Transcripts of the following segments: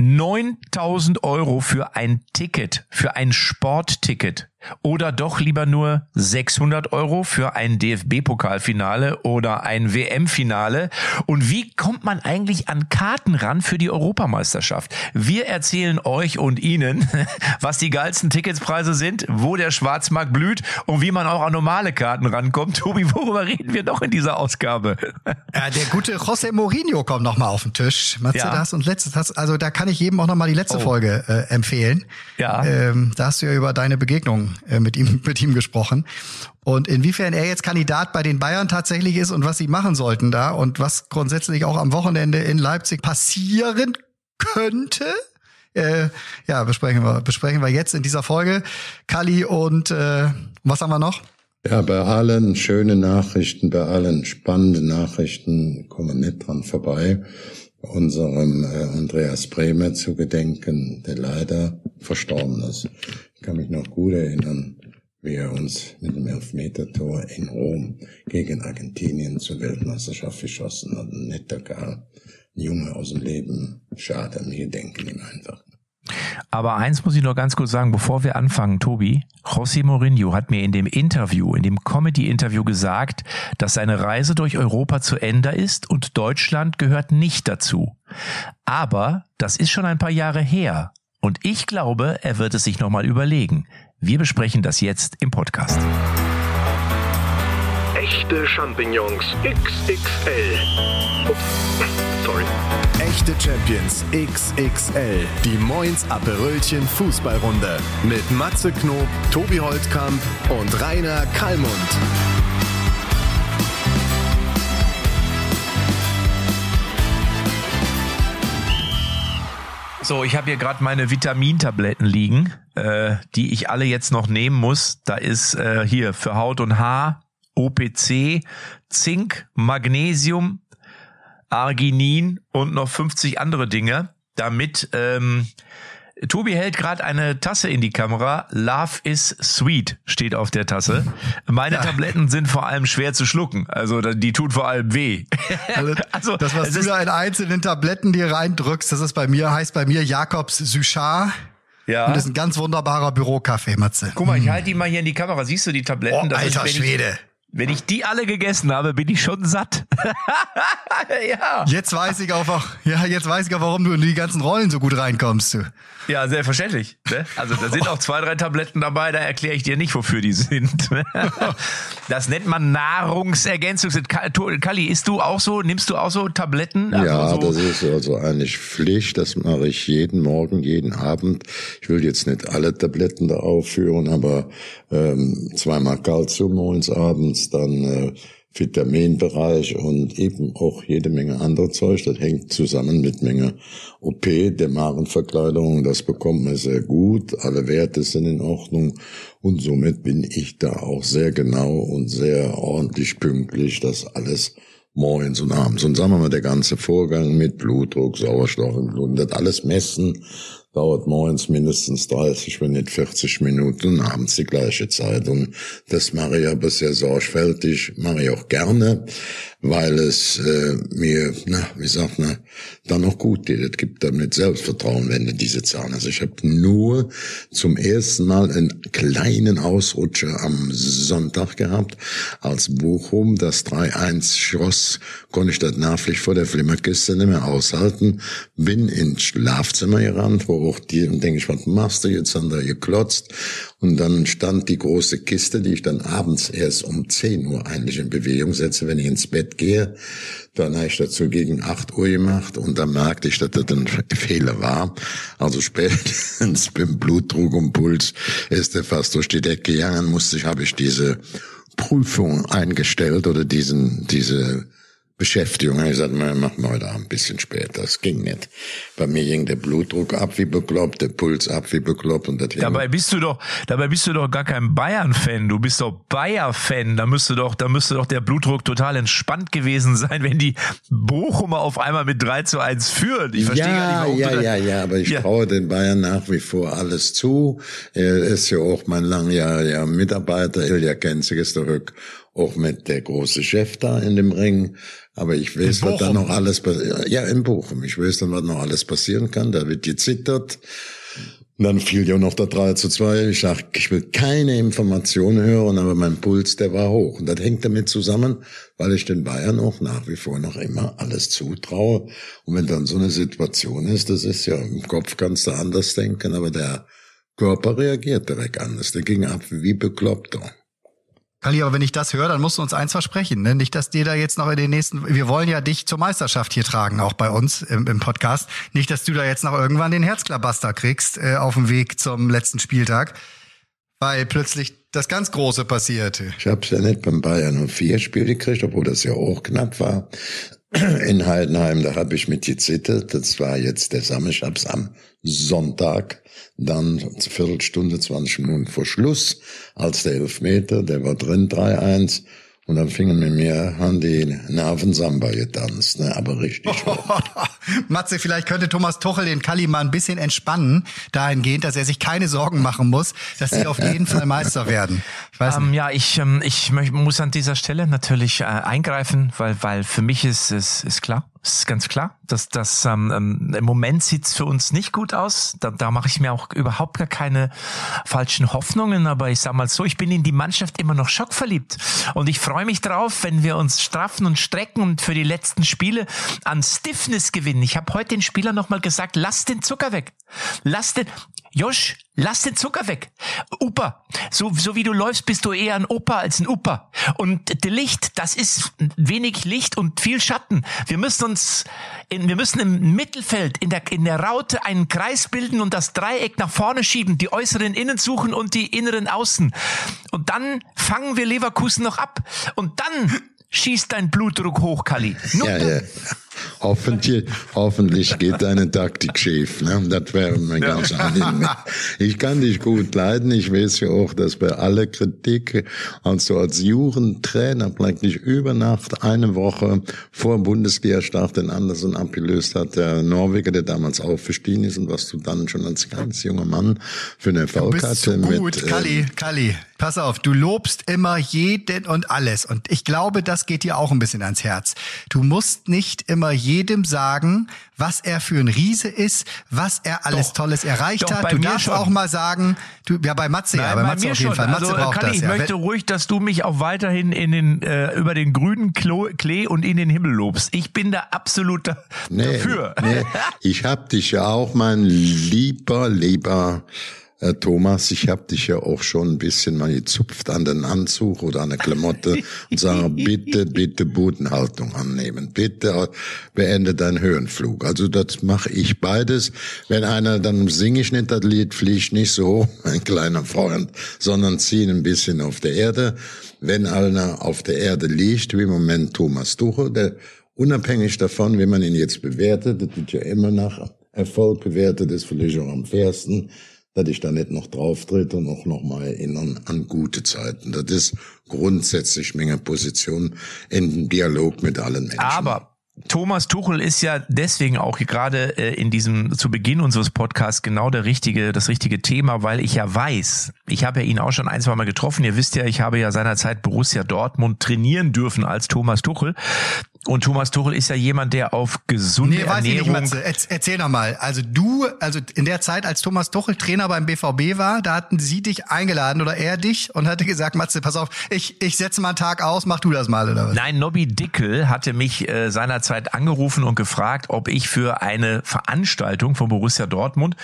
9000 Euro für ein Ticket, für ein Sportticket oder doch lieber nur 600 Euro für ein DFB-Pokalfinale oder ein WM-Finale? Und wie kommt man eigentlich an Karten ran für die Europameisterschaft? Wir erzählen euch und Ihnen, was die geilsten Ticketspreise sind, wo der Schwarzmarkt blüht und wie man auch an normale Karten rankommt. Tobi, worüber reden wir doch in dieser Ausgabe? Ja, der gute José Mourinho kommt nochmal auf den Tisch. Matze, ja. das und letztes, das, also da kann ich jedem auch nochmal die letzte oh. Folge äh, empfehlen. Ja. Ähm, da hast du ja über deine Begegnung äh, mit ihm, mit ihm gesprochen. Und inwiefern er jetzt Kandidat bei den Bayern tatsächlich ist und was sie machen sollten da und was grundsätzlich auch am Wochenende in Leipzig passieren könnte, äh, ja, besprechen wir, besprechen wir jetzt in dieser Folge. Kali und äh, was haben wir noch? Ja, bei allen schönen Nachrichten, bei allen spannenden Nachrichten kommen nicht dran vorbei, unserem äh, Andreas Bremer zu gedenken, der leider verstorben ist. Kann mich noch gut erinnern, wie er uns mit dem Elfmetertor in Rom gegen Argentinien zur Weltmeisterschaft geschossen hat. Ein netter Kerl, ein Junge aus dem Leben. Schade, wir denken ihm einfach. Aber eins muss ich noch ganz kurz sagen, bevor wir anfangen, Tobi. José Mourinho hat mir in dem Interview, in dem Comedy-Interview gesagt, dass seine Reise durch Europa zu Ende ist und Deutschland gehört nicht dazu. Aber das ist schon ein paar Jahre her. Und ich glaube, er wird es sich nochmal überlegen. Wir besprechen das jetzt im Podcast. Echte Champignons XXL. Ups, sorry. Echte Champions XXL. Die Moins Aperölchen Fußballrunde. Mit Matze Knob, Tobi Holtkamp und Rainer Kallmund. So, ich habe hier gerade meine Vitamintabletten liegen, äh, die ich alle jetzt noch nehmen muss. Da ist äh, hier für Haut und Haar OPC, Zink, Magnesium, Arginin und noch 50 andere Dinge, damit ähm, Tobi hält gerade eine Tasse in die Kamera. Love is sweet steht auf der Tasse. Meine ja. Tabletten sind vor allem schwer zu schlucken. Also die tun vor allem weh. Also, also das, was du da in einzelnen Tabletten dir reindrückst, das ist bei mir, heißt bei mir Jakobs Suchar. Ja. Und das ist ein ganz wunderbarer Bürokaffee, Matze. Guck mal, ich halte die mal hier in die Kamera. Siehst du die Tabletten? Oh, alter Schwede. Wenn ich die alle gegessen habe, bin ich schon satt. ja. Jetzt weiß ich auch, ja, jetzt weiß ich auch, warum du in die ganzen Rollen so gut reinkommst. Du. Ja, selbstverständlich. Ne? Also da sind auch zwei, drei Tabletten dabei, da erkläre ich dir nicht, wofür die sind. das nennt man Nahrungsergänzung. Kali, isst du auch so, nimmst du auch so Tabletten? Also ja, so das ist also eigentlich Pflicht. Das mache ich jeden Morgen, jeden Abend. Ich will jetzt nicht alle Tabletten da aufführen, aber ähm, zweimal Kalzium morgens, abends, dann äh, Vitaminbereich und eben auch jede Menge andere Zeug. Das hängt zusammen mit Menge OP, der Magenverkleidung. Das bekommt man sehr gut. Alle Werte sind in Ordnung. Und somit bin ich da auch sehr genau und sehr ordentlich pünktlich, dass alles morgens und abends. Und sagen wir mal, der ganze Vorgang mit Blutdruck, Sauerstoff im Blut, das alles messen, dauert morgens mindestens 30, wenn nicht 40 Minuten, abends die gleiche Zeit. Und das mache ich aber sehr sorgfältig, mache ich auch gerne weil es äh, mir, na, wie sagt man, dann noch gut geht. Es gibt damit Selbstvertrauen, wenn du diese Zahlen hast. Ich habe nur zum ersten Mal einen kleinen Ausrutscher am Sonntag gehabt, als Bochum das 3-1 schoss, konnte ich das Nachpflicht vor der Flimmerkiste nicht mehr aushalten, bin ins Schlafzimmer gerannt, wo auch die, und denke ich, was machst du jetzt? Haben da geklotzt und dann stand die große Kiste, die ich dann abends erst um 10 Uhr eigentlich in Bewegung setze, wenn ich ins Bett gehe. Dann habe ich dazu gegen 8 Uhr gemacht und dann merkte ich, dass das ein Fehler war. Also spätestens beim Blutdruck und Puls ist er fast durch die Decke gegangen, musste ich, habe ich diese Prüfung eingestellt oder diesen, diese Beschäftigung. Ich sagte, machen wir heute Abend ein bisschen später. Das ging nicht. Bei mir ging der Blutdruck ab wie bekloppt, der Puls ab wie bekloppt und das Dabei bist du doch, dabei bist du doch gar kein Bayern-Fan. Du bist doch Bayer-Fan. Da müsste doch, da müsste doch der Blutdruck total entspannt gewesen sein, wenn die Bochumer auf einmal mit 3 zu 1 führen. Ich verstehe ja, gar nicht, warum Ja, ja, ja, aber ich ja. traue den Bayern nach wie vor alles zu. Er ist ja auch mein langjähriger Mitarbeiter, Ilja Kenzig ist zurück auch mit der große Chef da in dem Ring. Aber ich weiß, was da noch alles passiert. Ja, in Bochum. Ich weiß dann, was noch alles passieren kann. Da wird gezittert. Und dann fiel ja noch der 3 zu 2. Ich sag, ich will keine Informationen hören, aber mein Puls, der war hoch. Und das hängt damit zusammen, weil ich den Bayern auch nach wie vor noch immer alles zutraue. Und wenn dann so eine Situation ist, das ist ja, im Kopf kannst du anders denken, aber der Körper reagiert direkt anders. Der ging ab wie bekloppt. Kali, aber wenn ich das höre, dann musst du uns eins versprechen. Ne? Nicht, dass dir da jetzt noch in den nächsten, wir wollen ja dich zur Meisterschaft hier tragen, auch bei uns im, im Podcast. Nicht, dass du da jetzt noch irgendwann den Herzklabaster kriegst äh, auf dem Weg zum letzten Spieltag, weil plötzlich das ganz Große passierte. Ich habe es ja nicht beim Bayern nur vier Spiele gekriegt, obwohl das ja auch knapp war. In Heidenheim, da habe ich mit gezittert. Das war jetzt der Samstag am Sonntag dann Viertelstunde, 20 Minuten vor Schluss, als der Elfmeter, der war drin, 3-1. Und dann fingen mit mir an die Nervensamba getanzt, ne? aber richtig. Matze, vielleicht könnte Thomas Tuchel den Kalli mal ein bisschen entspannen, dahingehend, dass er sich keine Sorgen machen muss, dass sie auf jeden Fall Meister werden. Ich weiß ähm, ja, ich, ähm, ich muss an dieser Stelle natürlich äh, eingreifen, weil, weil für mich ist es ist, ist klar, das ist ganz klar. dass das ähm, ähm, Im Moment sieht's für uns nicht gut aus. Da, da mache ich mir auch überhaupt gar keine falschen Hoffnungen. Aber ich sag mal so, ich bin in die Mannschaft immer noch schockverliebt. Und ich freue mich drauf, wenn wir uns straffen und strecken und für die letzten Spiele an Stiffness gewinnen. Ich habe heute den Spielern nochmal gesagt, lass den Zucker weg. Lass den. Josh, lass den Zucker weg. Upa, so, so wie du läufst, bist du eher ein Opa als ein Upa. Und der Licht, das ist wenig Licht und viel Schatten. Wir müssen uns, in, wir müssen im Mittelfeld, in der, in der Raute einen Kreis bilden und das Dreieck nach vorne schieben, die äußeren Innen suchen und die inneren Außen. Und dann fangen wir Leverkusen noch ab. Und dann schießt dein Blutdruck hoch, Kali. ja, ja. Hoffentlich, hoffentlich geht deine Taktik schief. Ne? Das wäre mir ganz angenehm. Ich kann dich gut leiden. Ich weiß ja auch, dass bei aller Kritik, also als Jugendtrainer praktisch über Nacht eine Woche vor Bundesliga-Start den Andersen abgelöst hat, der Norweger, der damals aufgestiegen ist und was du dann schon als ganz junger Mann für eine Erfolg hatte. So gut, mit, Kalli, äh, Kalli, pass auf, du lobst immer jeden und alles und ich glaube, das geht dir auch ein bisschen ans Herz. Du musst nicht immer jedem sagen, was er für ein Riese ist, was er alles doch, Tolles erreicht doch, hat. Du darfst schon. auch mal sagen, du, ja bei Matze Nein, ja, bei, bei Matze auf jeden schon. Fall. Matze also, braucht das, ich ja. möchte ruhig, dass du mich auch weiterhin in den äh, über den grünen Klo, Klee und in den Himmel lobst. Ich bin da absolut da, nee, dafür. Nee, ich hab dich ja auch, mein lieber, lieber äh, Thomas, ich habe dich ja auch schon ein bisschen mal gezupft an den Anzug oder an der Klamotte und sage, bitte, bitte Bodenhaltung annehmen. Bitte beende deinen Höhenflug. Also das mache ich beides. Wenn einer, dann singe ich nicht das Lied, fliegt nicht so, mein kleiner Freund, sondern ziehen ein bisschen auf der Erde. Wenn einer auf der Erde liegt, wie im Moment Thomas Tuchel, der unabhängig davon, wie man ihn jetzt bewertet, das wird ja immer nach Erfolg bewertet, ist vielleicht auch am fairsten dass ich da nicht noch drauf trete und auch noch mal erinnern an gute Zeiten. Das ist grundsätzlich meine Position in Dialog mit allen Menschen. Aber Thomas Tuchel ist ja deswegen auch gerade äh, in diesem zu Beginn unseres Podcasts genau der richtige das richtige Thema, weil ich ja weiß, ich habe ja ihn auch schon ein zwei Mal getroffen. Ihr wisst ja, ich habe ja seinerzeit Borussia Dortmund trainieren dürfen als Thomas Tuchel. Und Thomas Tuchel ist ja jemand, der auf gesunde nee, weiß Ernährung... Ich nicht, Erzähl doch mal. Also du, also in der Zeit, als Thomas Tuchel Trainer beim BVB war, da hatten sie dich eingeladen oder er dich und hatte gesagt, Matze, pass auf, ich, ich setze mal einen Tag aus, mach du das mal oder was? Nein, Nobby Dickel hatte mich äh, seinerzeit angerufen und gefragt, ob ich für eine Veranstaltung von Borussia Dortmund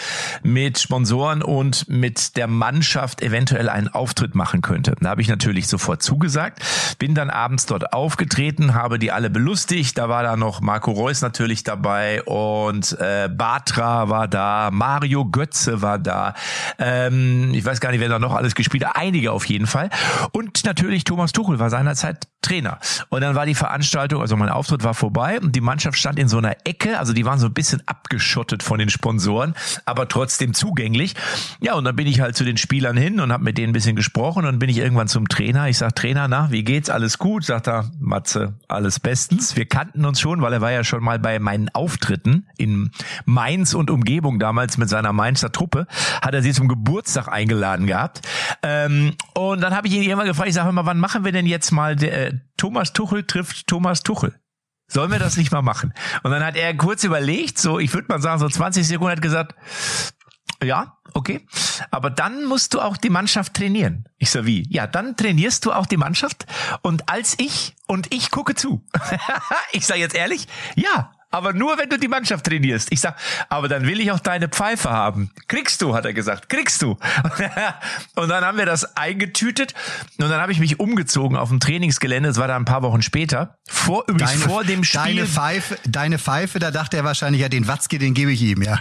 mit Sponsoren und mit der Mannschaft eventuell einen Auftritt machen könnte. Da habe ich natürlich sofort zugesagt, bin dann abends dort aufgetreten, habe die alle lustig. Da war da noch Marco Reus natürlich dabei und äh, Batra war da, Mario Götze war da. Ähm, ich weiß gar nicht, wer da noch alles gespielt hat. Einige auf jeden Fall. Und natürlich Thomas Tuchel war seinerzeit Trainer. Und dann war die Veranstaltung, also mein Auftritt war vorbei und die Mannschaft stand in so einer Ecke, also die waren so ein bisschen abgeschottet von den Sponsoren, aber trotzdem zugänglich. Ja, und dann bin ich halt zu den Spielern hin und habe mit denen ein bisschen gesprochen und bin ich irgendwann zum Trainer. Ich sag Trainer, na, wie geht's? Alles gut? Sagt er, Matze, alles bestens. Erstens, wir kannten uns schon, weil er war ja schon mal bei meinen Auftritten in Mainz und Umgebung damals mit seiner Mainzer Truppe, hat er sie zum Geburtstag eingeladen gehabt. Ähm, und dann habe ich ihn irgendwann gefragt, ich sage mal, wann machen wir denn jetzt mal der, äh, Thomas Tuchel trifft Thomas Tuchel? Sollen wir das nicht mal machen? Und dann hat er kurz überlegt, so, ich würde mal sagen, so 20 Sekunden hat gesagt, ja, okay. Aber dann musst du auch die Mannschaft trainieren. Ich so, wie? Ja, dann trainierst du auch die Mannschaft. Und als ich, und ich gucke zu. ich sage jetzt ehrlich, ja, aber nur wenn du die Mannschaft trainierst. Ich sag, aber dann will ich auch deine Pfeife haben. Kriegst du, hat er gesagt. Kriegst du. und dann haben wir das eingetütet und dann habe ich mich umgezogen auf dem Trainingsgelände. Das war dann ein paar Wochen später. Vor, übrigens deine, vor dem Spiel. Deine Pfeife, deine Pfeife, da dachte er wahrscheinlich, ja, den Watzke, den gebe ich ihm, ja.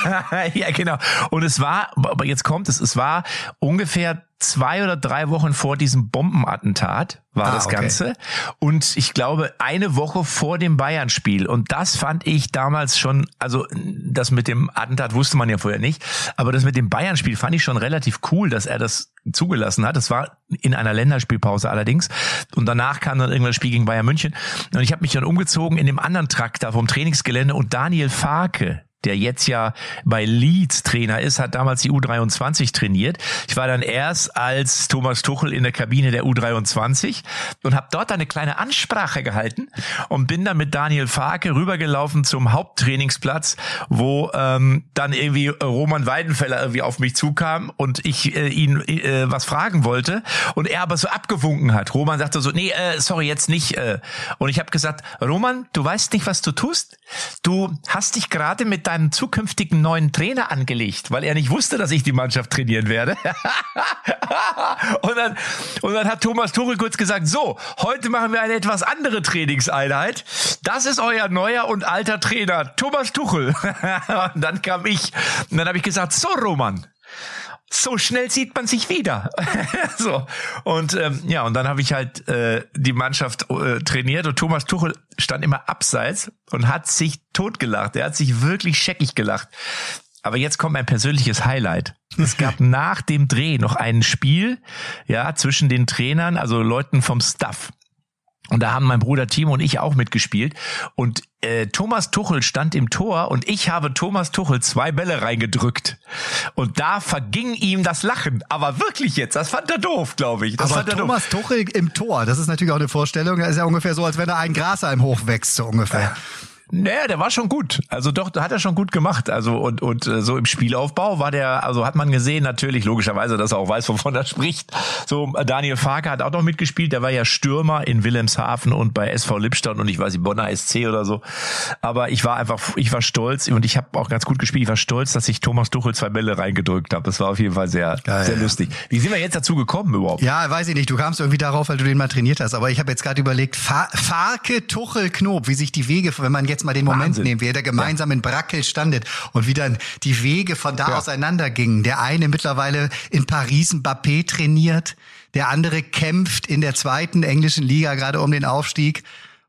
ja, genau. Und es war, aber jetzt kommt es, es war ungefähr zwei oder drei Wochen vor diesem Bombenattentat war ah, das Ganze. Okay. Und ich glaube, eine Woche vor dem Bayern-Spiel. Und das fand ich damals schon, also das mit dem Attentat wusste man ja vorher nicht, aber das mit dem Bayern-Spiel fand ich schon relativ cool, dass er das zugelassen hat. Das war in einer Länderspielpause allerdings. Und danach kam dann irgendwann das Spiel gegen Bayern München. Und ich habe mich dann umgezogen in dem anderen Trakt da vom Trainingsgelände und Daniel Farke, der jetzt ja bei Leeds Trainer ist, hat damals die U23 trainiert. Ich war dann erst als Thomas Tuchel in der Kabine der U23 und habe dort eine kleine Ansprache gehalten und bin dann mit Daniel Farke rübergelaufen zum Haupttrainingsplatz, wo ähm, dann irgendwie Roman Weidenfeller irgendwie auf mich zukam und ich äh, ihn äh, was fragen wollte und er aber so abgewunken hat. Roman sagte so, nee, äh, sorry, jetzt nicht. Äh. Und ich habe gesagt, Roman, du weißt nicht, was du tust. Du hast dich gerade mit deinem zukünftigen neuen Trainer angelegt, weil er nicht wusste, dass ich die Mannschaft trainieren werde. und, dann, und dann hat Thomas Tuchel kurz gesagt, so, heute machen wir eine etwas andere Trainingseinheit. Das ist euer neuer und alter Trainer, Thomas Tuchel. und dann kam ich und dann habe ich gesagt, so Roman, so schnell sieht man sich wieder. so und ähm, ja und dann habe ich halt äh, die Mannschaft äh, trainiert und Thomas Tuchel stand immer abseits und hat sich totgelacht. Er hat sich wirklich scheckig gelacht. Aber jetzt kommt mein persönliches Highlight. Es gab nach dem Dreh noch ein Spiel, ja, zwischen den Trainern, also Leuten vom Staff. Und da haben mein Bruder Timo und ich auch mitgespielt. Und äh, Thomas Tuchel stand im Tor und ich habe Thomas Tuchel zwei Bälle reingedrückt. Und da verging ihm das Lachen. Aber wirklich jetzt, das fand er doof, glaube ich. Das Aber Thomas doof. Tuchel im Tor, das ist natürlich auch eine Vorstellung. Das ist ja ungefähr so, als wenn er ein Grashalm hochwächst, so ungefähr. Ja. Naja, der war schon gut. Also doch, da hat er schon gut gemacht. Also und und äh, so im Spielaufbau war der, also hat man gesehen natürlich logischerweise, dass er auch weiß, wovon er spricht. So Daniel Farke hat auch noch mitgespielt. Der war ja Stürmer in Wilhelmshaven und bei SV Lippstadt und ich weiß nicht Bonner SC oder so. Aber ich war einfach, ich war stolz und ich habe auch ganz gut gespielt. Ich war stolz, dass ich Thomas Tuchel zwei Bälle reingedrückt habe. Das war auf jeden Fall sehr Geil, sehr ja. lustig. Wie sind wir jetzt dazu gekommen überhaupt? Ja, weiß ich nicht. Du kamst irgendwie darauf, weil du den mal trainiert hast. Aber ich habe jetzt gerade überlegt, Farke Tuchel Knob, wie sich die Wege, wenn man jetzt mal den Moment Wahnsinn. nehmen, wie er gemeinsam ja. in Brackel standet und wie dann die Wege von da ja. auseinandergingen. Der eine mittlerweile in Paris Mbappé trainiert, der andere kämpft in der zweiten englischen Liga gerade um den Aufstieg.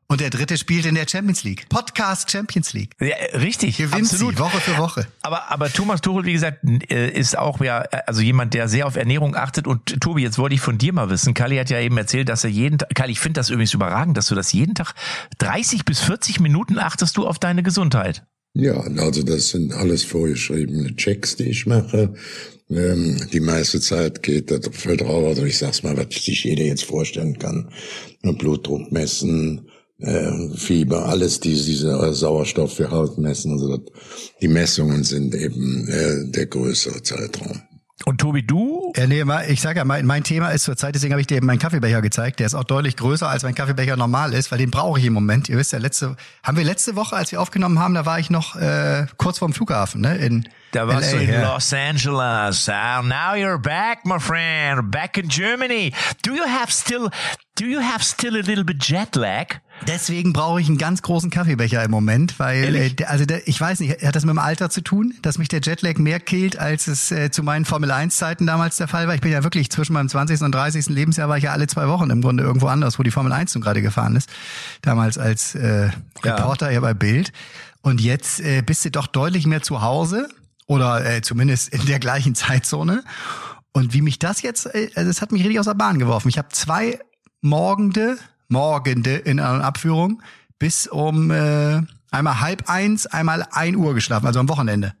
Und der dritte spielt in der Champions League. Podcast Champions League. Ja, richtig. Gewinnt absolut. sie Woche für Woche. Aber, aber Thomas Tuchel, wie gesagt, äh, ist auch ja, also jemand, der sehr auf Ernährung achtet. Und Tobi, jetzt wollte ich von dir mal wissen. Kali hat ja eben erzählt, dass er jeden Tag, Kali, ich finde das übrigens überragend, dass du das jeden Tag 30 bis 40 Minuten achtest du auf deine Gesundheit. Ja, also das sind alles vorgeschriebene Checks, die ich mache. Ähm, die meiste Zeit geht voll drauf, also ich sag's mal, was sich jeder jetzt vorstellen kann. Blutdruck messen, äh, Fieber, alles diese, diese äh, Sauerstoff für Haut messen. Also das, die Messungen sind eben äh, der größere Zeitraum. Und Tobi, du? Ja, nee, ich sage ja, mein, mein Thema ist zurzeit, deswegen habe ich dir eben meinen Kaffeebecher gezeigt. Der ist auch deutlich größer, als mein Kaffeebecher normal ist, weil den brauche ich im Moment. Ihr wisst ja, letzte, haben wir letzte Woche, als wir aufgenommen haben, da war ich noch äh, kurz vorm Flughafen, ne? In da warst LA, du in ja. Los Angeles. Uh, now you're back, my friend. Back in Germany. Do you have still, do you have still a little bit jet lag? Deswegen brauche ich einen ganz großen Kaffeebecher im Moment, weil äh, also der, ich weiß nicht, hat das mit dem Alter zu tun, dass mich der Jetlag mehr killt, als es äh, zu meinen Formel 1 Zeiten damals der Fall war. Ich bin ja wirklich zwischen meinem 20. und 30. Lebensjahr war ich ja alle zwei Wochen im Grunde irgendwo anders, wo die Formel 1 nun gerade gefahren ist. Damals als äh, Reporter ja. ja bei Bild. Und jetzt äh, bist du doch deutlich mehr zu Hause oder äh, zumindest in der gleichen Zeitzone. Und wie mich das jetzt, äh, also es hat mich richtig aus der Bahn geworfen. Ich habe zwei morgende, morgende in einer Abführung, bis um äh, einmal halb eins, einmal ein Uhr geschlafen, also am Wochenende.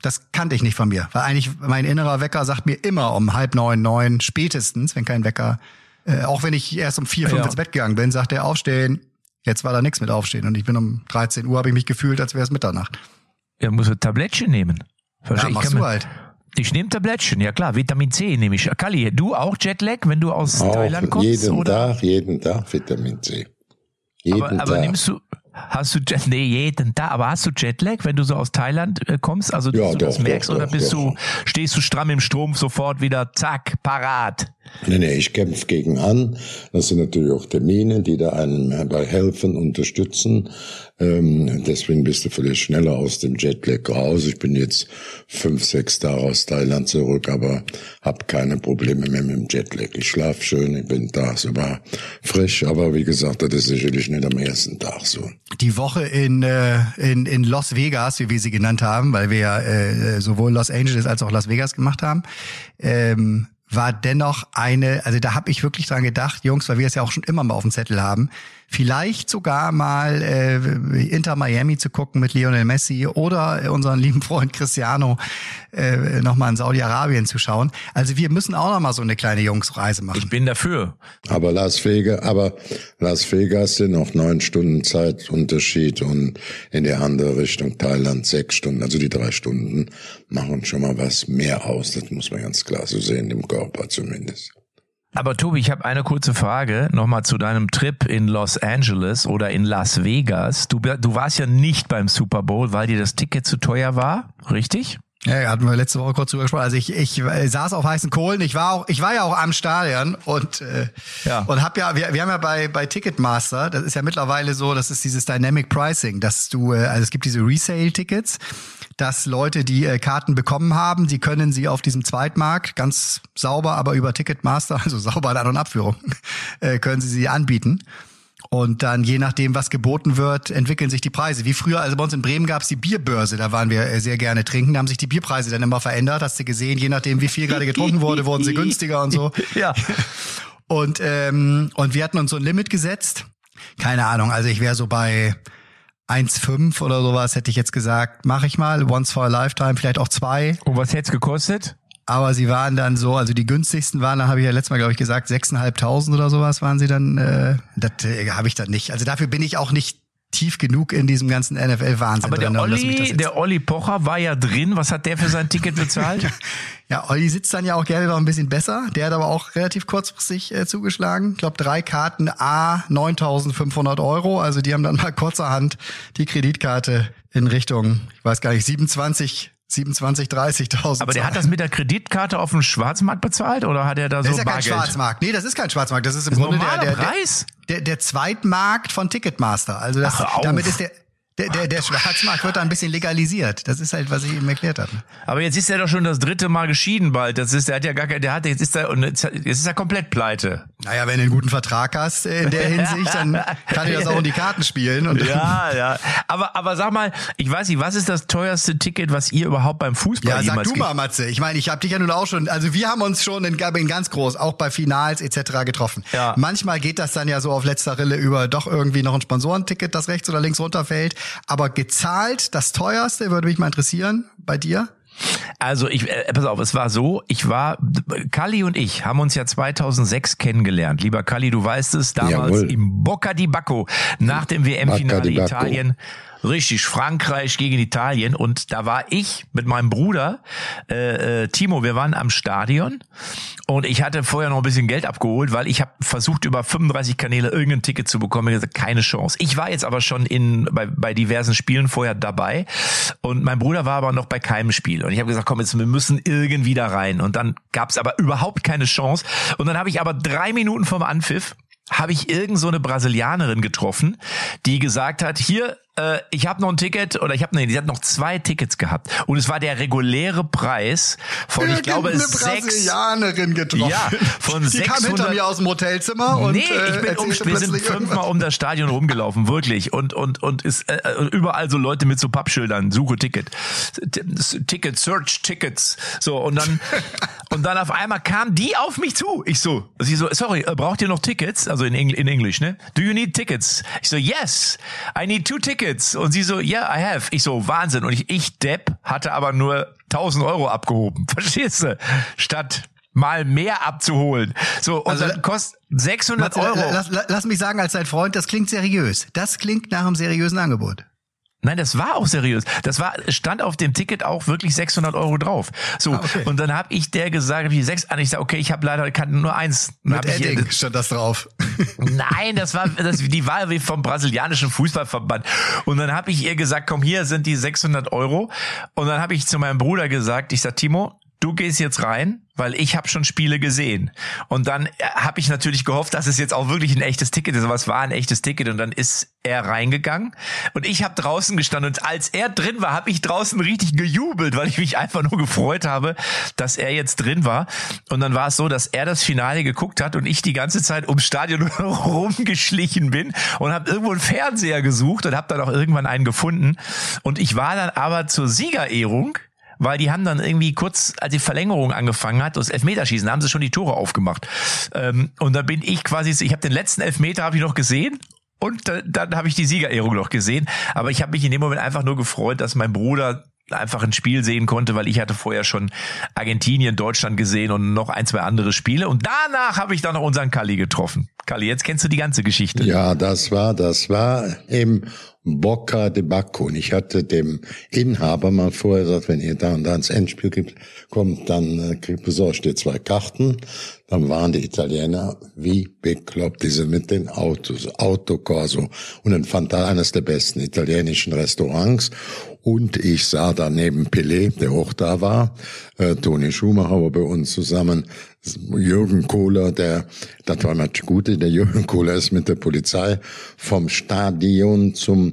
Das kannte ich nicht von mir, weil eigentlich mein innerer Wecker sagt mir immer um halb neun, neun spätestens, wenn kein Wecker, äh, auch wenn ich erst um vier, fünf ja. ins Bett gegangen bin, sagt er aufstehen. Jetzt war da nichts mit aufstehen und ich bin um 13 Uhr, habe ich mich gefühlt, als wäre es Mitternacht. Er muss ein Tablettchen nehmen. Verstehe, ja, machst du halt. Ich nehme Tablettchen, ja klar, Vitamin C nehme ich. Kali, du auch Jetlag, wenn du aus auch Thailand kommst? Jeden oder? Tag, jeden Tag Vitamin C. Jeden aber, aber nimmst du, hast du Jet, nee, jeden Tag, aber hast du Jetlag, wenn du so aus Thailand äh, kommst? Also, dass ja, du doch, das merkst doch, oder bist doch. du, stehst du stramm im Strom sofort wieder, zack, parat? Nee, nee, ich kämpfe gegen an. Das sind natürlich auch Termine, die da einem dabei helfen, unterstützen. Ähm, deswegen bist du vielleicht schneller aus dem Jetlag raus. Ich bin jetzt fünf, sechs Tage aus Thailand zurück, aber habe keine Probleme mehr mit dem Jetlag. Ich schlafe schön, ich bin tagsüber frisch, aber wie gesagt, das ist sicherlich nicht am ersten Tag so. Die Woche in, äh, in, in Las Vegas, wie wir sie genannt haben, weil wir ja äh, sowohl Los Angeles als auch Las Vegas gemacht haben, ähm, war dennoch eine, also da habe ich wirklich dran gedacht, Jungs, weil wir es ja auch schon immer mal auf dem Zettel haben, vielleicht sogar mal äh, Inter Miami zu gucken mit Lionel Messi oder unseren lieben Freund Cristiano äh, nochmal in Saudi-Arabien zu schauen. Also wir müssen auch nochmal so eine kleine Jungsreise machen. Ich bin dafür. Aber Las Vegas, aber Las Vegas sind noch neun Stunden Zeitunterschied und in die andere Richtung Thailand sechs Stunden. Also die drei Stunden machen schon mal was mehr aus. Das muss man ganz klar so sehen, im Körper zumindest. Aber Tobi, ich habe eine kurze Frage nochmal zu deinem Trip in Los Angeles oder in Las Vegas. Du, du warst ja nicht beim Super Bowl, weil dir das Ticket zu teuer war, richtig? Ja, hatten wir letzte Woche kurz drüber gesprochen. Also ich, ich äh, saß auf heißen Kohlen. Ich war auch, ich war ja auch am Stadion und äh, ja. und hab ja, wir, wir haben ja bei bei Ticketmaster, das ist ja mittlerweile so, das ist dieses Dynamic Pricing, dass du, äh, also es gibt diese Resale-Tickets dass Leute, die äh, Karten bekommen haben, sie können sie auf diesem Zweitmarkt ganz sauber, aber über Ticketmaster, also sauber in An- und Abführung, äh, können sie sie anbieten. Und dann, je nachdem, was geboten wird, entwickeln sich die Preise. Wie früher, also bei uns in Bremen gab es die Bierbörse, da waren wir äh, sehr gerne trinken, da haben sich die Bierpreise dann immer verändert, hast du gesehen, je nachdem, wie viel gerade getrunken wurde, wurden sie günstiger und so. Ja. Und, ähm, und wir hatten uns so ein Limit gesetzt. Keine Ahnung, also ich wäre so bei 1,5 oder sowas, hätte ich jetzt gesagt, mache ich mal, once for a lifetime, vielleicht auch zwei. Und was hätte es gekostet? Aber sie waren dann so, also die günstigsten waren, da habe ich ja letztes Mal, glaube ich, gesagt, 6.500 oder sowas waren sie dann. Äh, das äh, habe ich dann nicht. Also dafür bin ich auch nicht tief genug in diesem ganzen NFL-Wahnsinn Aber der Olli, der Olli Pocher war ja drin. Was hat der für sein Ticket bezahlt? ja, Olli sitzt dann ja auch gerne noch ein bisschen besser. Der hat aber auch relativ kurzfristig äh, zugeschlagen. Ich glaube, drei Karten A 9.500 Euro. Also die haben dann mal kurzerhand die Kreditkarte in Richtung, ich weiß gar nicht, 27 27, 30.000. Aber der hat das mit der Kreditkarte auf dem Schwarzmarkt bezahlt oder hat er da so Das ist ja Bargeld? kein Schwarzmarkt. Nee, das ist kein Schwarzmarkt. Das ist im das Grunde der, der, Preis? Der, der, der Zweitmarkt von Ticketmaster. Also das, Ach, damit ist der der, der, der Schwarzmarkt wird da ein bisschen legalisiert. Das ist halt, was ich ihm erklärt habe. Aber jetzt ist er doch schon das dritte Mal geschieden bald. Das ist, der hat ja gar kein, der hat, jetzt ist er, jetzt ist er komplett pleite. Naja, wenn du einen guten Vertrag hast äh, in der Hinsicht, dann kann ich das auch in die Karten spielen. Ja, ja. Aber, aber sag mal, ich weiß nicht, was ist das teuerste Ticket, was ihr überhaupt beim Fußball Ja, sag du mal, Matze. Ich meine, ich habe dich ja nun auch schon, also wir haben uns schon in, in ganz groß, auch bei Finals etc. getroffen. Ja. Manchmal geht das dann ja so auf letzter Rille über doch irgendwie noch ein Sponsorenticket, das rechts oder links runterfällt. Aber gezahlt, das teuerste, würde mich mal interessieren, bei dir? Also ich, äh, pass auf, es war so, ich war, Kali und ich haben uns ja 2006 kennengelernt. Lieber Kali, du weißt es, damals Jawohl. im Bocca di Bacco, nach dem WM-Finale Italien. Richtig, Frankreich gegen Italien. Und da war ich mit meinem Bruder, äh, äh, Timo, wir waren am Stadion und ich hatte vorher noch ein bisschen Geld abgeholt, weil ich habe versucht, über 35 Kanäle irgendein Ticket zu bekommen. Ich gesagt, keine Chance. Ich war jetzt aber schon in bei, bei diversen Spielen vorher dabei und mein Bruder war aber noch bei keinem Spiel. Und ich habe gesagt, komm, jetzt wir müssen irgendwie da rein. Und dann gab es aber überhaupt keine Chance. Und dann habe ich aber drei Minuten vom Anpfiff habe ich irgend so eine Brasilianerin getroffen, die gesagt hat, hier äh, ich habe noch ein Ticket oder ich habe nee, die hat noch zwei Tickets gehabt und es war der reguläre Preis von ich glaube sechs Brasilianerin getroffen. Ja, von die 600 kam hinter mir aus dem Hotelzimmer und nee, ich bin äh, um, wir sind fünfmal um das Stadion rumgelaufen, wirklich und und und ist äh, überall so Leute mit so Pappschildern, suche Ticket, Ticket Search Tickets, so und dann und dann auf einmal kam die auf mich zu. Ich so, sie so, sorry, äh, braucht ihr noch Tickets? Also in, Engl in Englisch, ne? Do you need tickets? Ich so, yes, I need two tickets. Und sie so, yeah, I have. Ich so, Wahnsinn. Und ich, ich Depp, hatte aber nur 1000 Euro abgehoben. Verstehst du? Statt mal mehr abzuholen. So, und Also, dann kostet 600 Matze, Euro. Lass, lass, lass mich sagen als dein Freund, das klingt seriös. Das klingt nach einem seriösen Angebot. Nein, das war auch seriös. Das war stand auf dem Ticket auch wirklich 600 Euro drauf. So Ah, okay. und dann habe ich der gesagt, ich sechs an. Ich sag, okay, ich habe leider kann nur eins. Dann Mit hab ich Edding stand das drauf. Nein, das war das, die wie vom brasilianischen Fußballverband. Und dann habe ich ihr gesagt, komm hier sind die 600 Euro. Und dann habe ich zu meinem Bruder gesagt, ich sag Timo, du gehst jetzt rein, weil ich habe schon Spiele gesehen. Und dann habe ich natürlich gehofft, dass es jetzt auch wirklich ein echtes Ticket ist. Aber es war ein echtes Ticket. Und dann ist er reingegangen. Und ich habe draußen gestanden. Und als er drin war, habe ich draußen richtig gejubelt, weil ich mich einfach nur gefreut habe, dass er jetzt drin war. Und dann war es so, dass er das Finale geguckt hat und ich die ganze Zeit ums Stadion rumgeschlichen bin und habe irgendwo einen Fernseher gesucht und habe dann auch irgendwann einen gefunden. Und ich war dann aber zur Siegerehrung weil die haben dann irgendwie kurz, als die Verlängerung angefangen hat, das Elfmeterschießen, haben sie schon die Tore aufgemacht. Ähm, und da bin ich quasi, ich habe den letzten Elfmeter habe ich noch gesehen. Und dann, dann habe ich die Siegerehrung noch gesehen. Aber ich habe mich in dem Moment einfach nur gefreut, dass mein Bruder einfach ein Spiel sehen konnte, weil ich hatte vorher schon Argentinien, Deutschland gesehen und noch ein, zwei andere Spiele. Und danach habe ich dann noch unseren Kalli getroffen. Kalli, jetzt kennst du die ganze Geschichte. Ja, das war, das war im Boca de Bacco. Und ich hatte dem Inhaber mal vorher gesagt, wenn ihr da und da ins Endspiel kommt, dann äh, besorgt ihr zwei Karten. Dann waren die Italiener wie bekloppt, diese mit den Autos, Autocorso. Und dann fand da eines der besten italienischen Restaurants. Und ich sah daneben Pelé, der auch da war, äh, Toni Schumacher bei uns zusammen, Jürgen Kohler, der, das war natürlich gut, der Jürgen Kohler ist mit der Polizei vom Stadion zum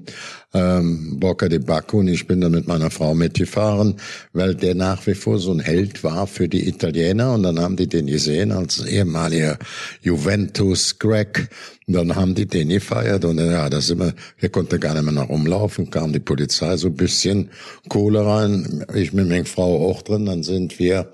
ähm, Boca de Bacco und ich bin dann mit meiner Frau mitgefahren, weil der nach wie vor so ein Held war für die Italiener. Und dann haben die den gesehen als ehemaliger Juventus Greg und dann haben die den gefeiert. Und ja, da sind wir, wir konnten gar nicht mehr nach rumlaufen, kam die Polizei so ein bisschen Kohle rein, ich mit meiner Frau auch drin, dann sind wir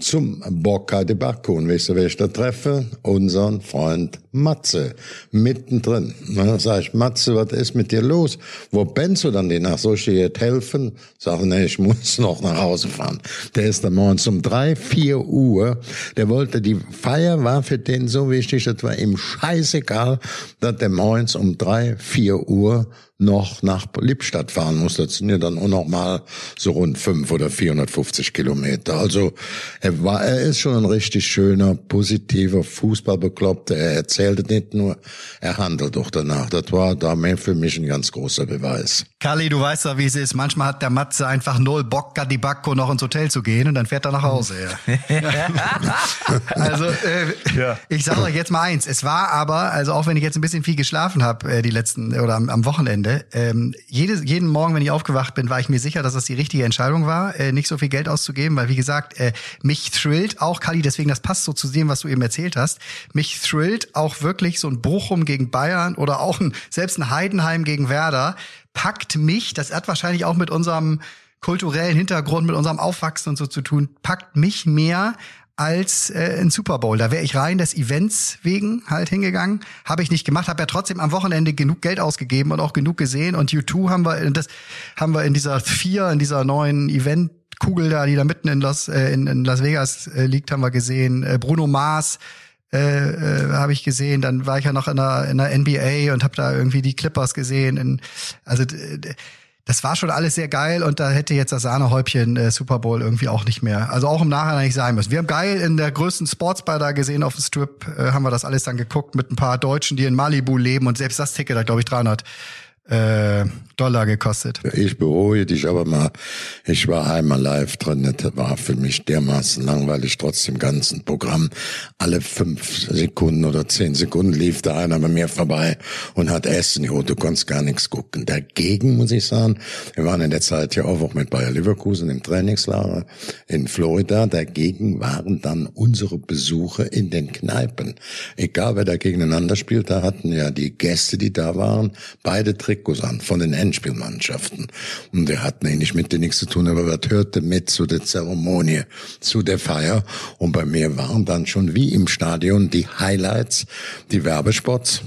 zum Boca de Bacco. Und weißt du, wer ich da treffe? Unseren Freund Matze. Mittendrin. Na, sag ich, Matze, was ist mit dir los? Wo bist du dann die Nacht? Soll ich dir jetzt helfen? Sag, nee, ich muss noch nach Hause fahren. Der ist da morgens um drei, vier Uhr. Der wollte, die Feier war für den so wichtig, das war ihm scheißegal, dass der morgens um drei, vier Uhr noch nach Lippstadt fahren muss. Das sind ja dann auch noch mal so rund fünf oder 450 Kilometer. Also er war, er ist schon ein richtig schöner, positiver Fußballbekloppter. Er erzählte nicht nur, er handelt auch danach. Das war da für mich ein ganz großer Beweis. Kali, du weißt ja, wie es ist. Manchmal hat der Matze einfach null Bock, die Bacco noch ins Hotel zu gehen und dann fährt er nach Hause. Ja. also äh, Ja. ich sage euch jetzt mal eins. Es war aber, also auch wenn ich jetzt ein bisschen viel geschlafen habe äh, die letzten oder am, am Wochenende, ähm, jedes, jeden Morgen, wenn ich aufgewacht bin, war ich mir sicher, dass das die richtige Entscheidung war, äh, nicht so viel Geld auszugeben, weil wie gesagt, äh, mich thrillt auch Kali, deswegen das passt so zu dem, was du eben erzählt hast. Mich thrillt auch wirklich so ein Bochum gegen Bayern oder auch ein, selbst ein Heidenheim gegen Werder packt mich, das hat wahrscheinlich auch mit unserem kulturellen Hintergrund, mit unserem Aufwachsen und so zu tun, packt mich mehr als äh, ein Super Bowl. Da wäre ich rein des Events wegen halt hingegangen. Habe ich nicht gemacht, habe ja trotzdem am Wochenende genug Geld ausgegeben und auch genug gesehen. Und U2 haben wir, das haben wir in dieser vier, in dieser neuen Event Kugel da, die da mitten in Las, äh, in, in Las Vegas äh, liegt, haben wir gesehen. Äh, Bruno Mars äh, äh, habe ich gesehen. Dann war ich ja noch in der, in der NBA und habe da irgendwie die Clippers gesehen. In, also das war schon alles sehr geil und da hätte jetzt das Sahnehäubchen äh, Super Bowl irgendwie auch nicht mehr. Also auch im Nachhinein nicht sein müssen. Wir haben geil in der größten Sportsbar da gesehen auf dem Strip, äh, haben wir das alles dann geguckt mit ein paar Deutschen, die in Malibu leben und selbst das Ticket hat, glaube ich, 300 äh, Dollar gekostet. Ich beruhige dich aber mal. Ich war einmal live drin. Das war für mich dermaßen langweilig, trotz dem ganzen Programm. Alle fünf Sekunden oder zehn Sekunden lief da einer bei mir vorbei und hat Essen. Jo, du konntest gar nichts gucken. Dagegen muss ich sagen, wir waren in der Zeit ja auch mit Bayer Leverkusen im Trainingslager in Florida. Dagegen waren dann unsere Besuche in den Kneipen. Egal wer da gegeneinander spielt, da hatten ja die Gäste, die da waren, beide Trikots an von den Endspielmannschaften. Und er hat eigentlich mit denen nichts zu tun, aber was hörte mit zu der Zeremonie, zu der Feier. Und bei mir waren dann schon wie im Stadion die Highlights, die Werbespots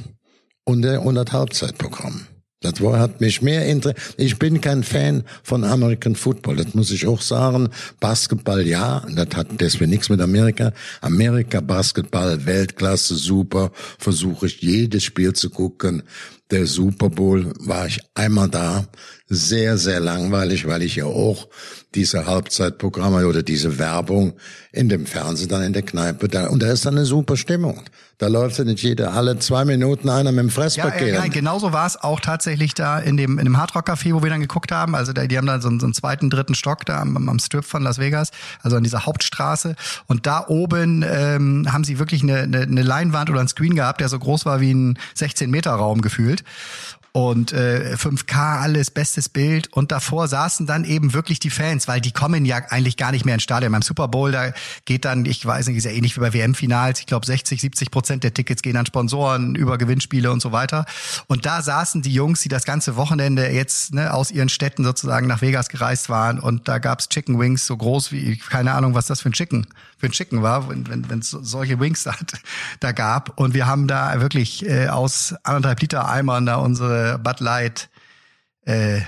und der und das Halbzeitprogramm. Das war, hat mich mehr interessiert. Ich bin kein Fan von American Football. Das muss ich auch sagen. Basketball, ja. Das hat deswegen nichts mit Amerika. Amerika, Basketball, Weltklasse, super. Versuche ich jedes Spiel zu gucken. Der Super Bowl war ich einmal da. Sehr, sehr langweilig, weil ich ja auch diese Halbzeitprogramme oder diese Werbung in dem Fernsehen dann in der Kneipe da, und da ist dann eine super Stimmung. Da läuft ja nicht jeder alle zwei Minuten einer mit dem Fresspaket. Ja, ja, genauso war es auch tatsächlich da in dem, in dem Hardrock Café, wo wir dann geguckt haben. Also die haben da so einen, so einen zweiten, dritten Stock da am, am Strip von Las Vegas, also an dieser Hauptstraße. Und da oben ähm, haben sie wirklich eine, eine, eine Leinwand oder ein Screen gehabt, der so groß war wie ein 16-Meter-Raum gefühlt und äh, 5K alles, bestes Bild. Und davor saßen dann eben wirklich die Fans, weil die kommen ja eigentlich gar nicht mehr ins Stadion. Beim Super Bowl, da geht dann, ich weiß nicht, ist ja ähnlich wie bei WM-Finals, ich glaube 60, 70 Prozent der Tickets gehen an Sponsoren über Gewinnspiele und so weiter. Und da saßen die Jungs, die das ganze Wochenende jetzt ne, aus ihren Städten sozusagen nach Vegas gereist waren. Und da gab's Chicken Wings so groß wie, keine Ahnung, was das für ein Chicken, für ein Chicken war, wenn wenn wenn, solche Wings da, da gab. Und wir haben da wirklich äh, aus anderthalb Liter Eimern da unsere Bud Light äh,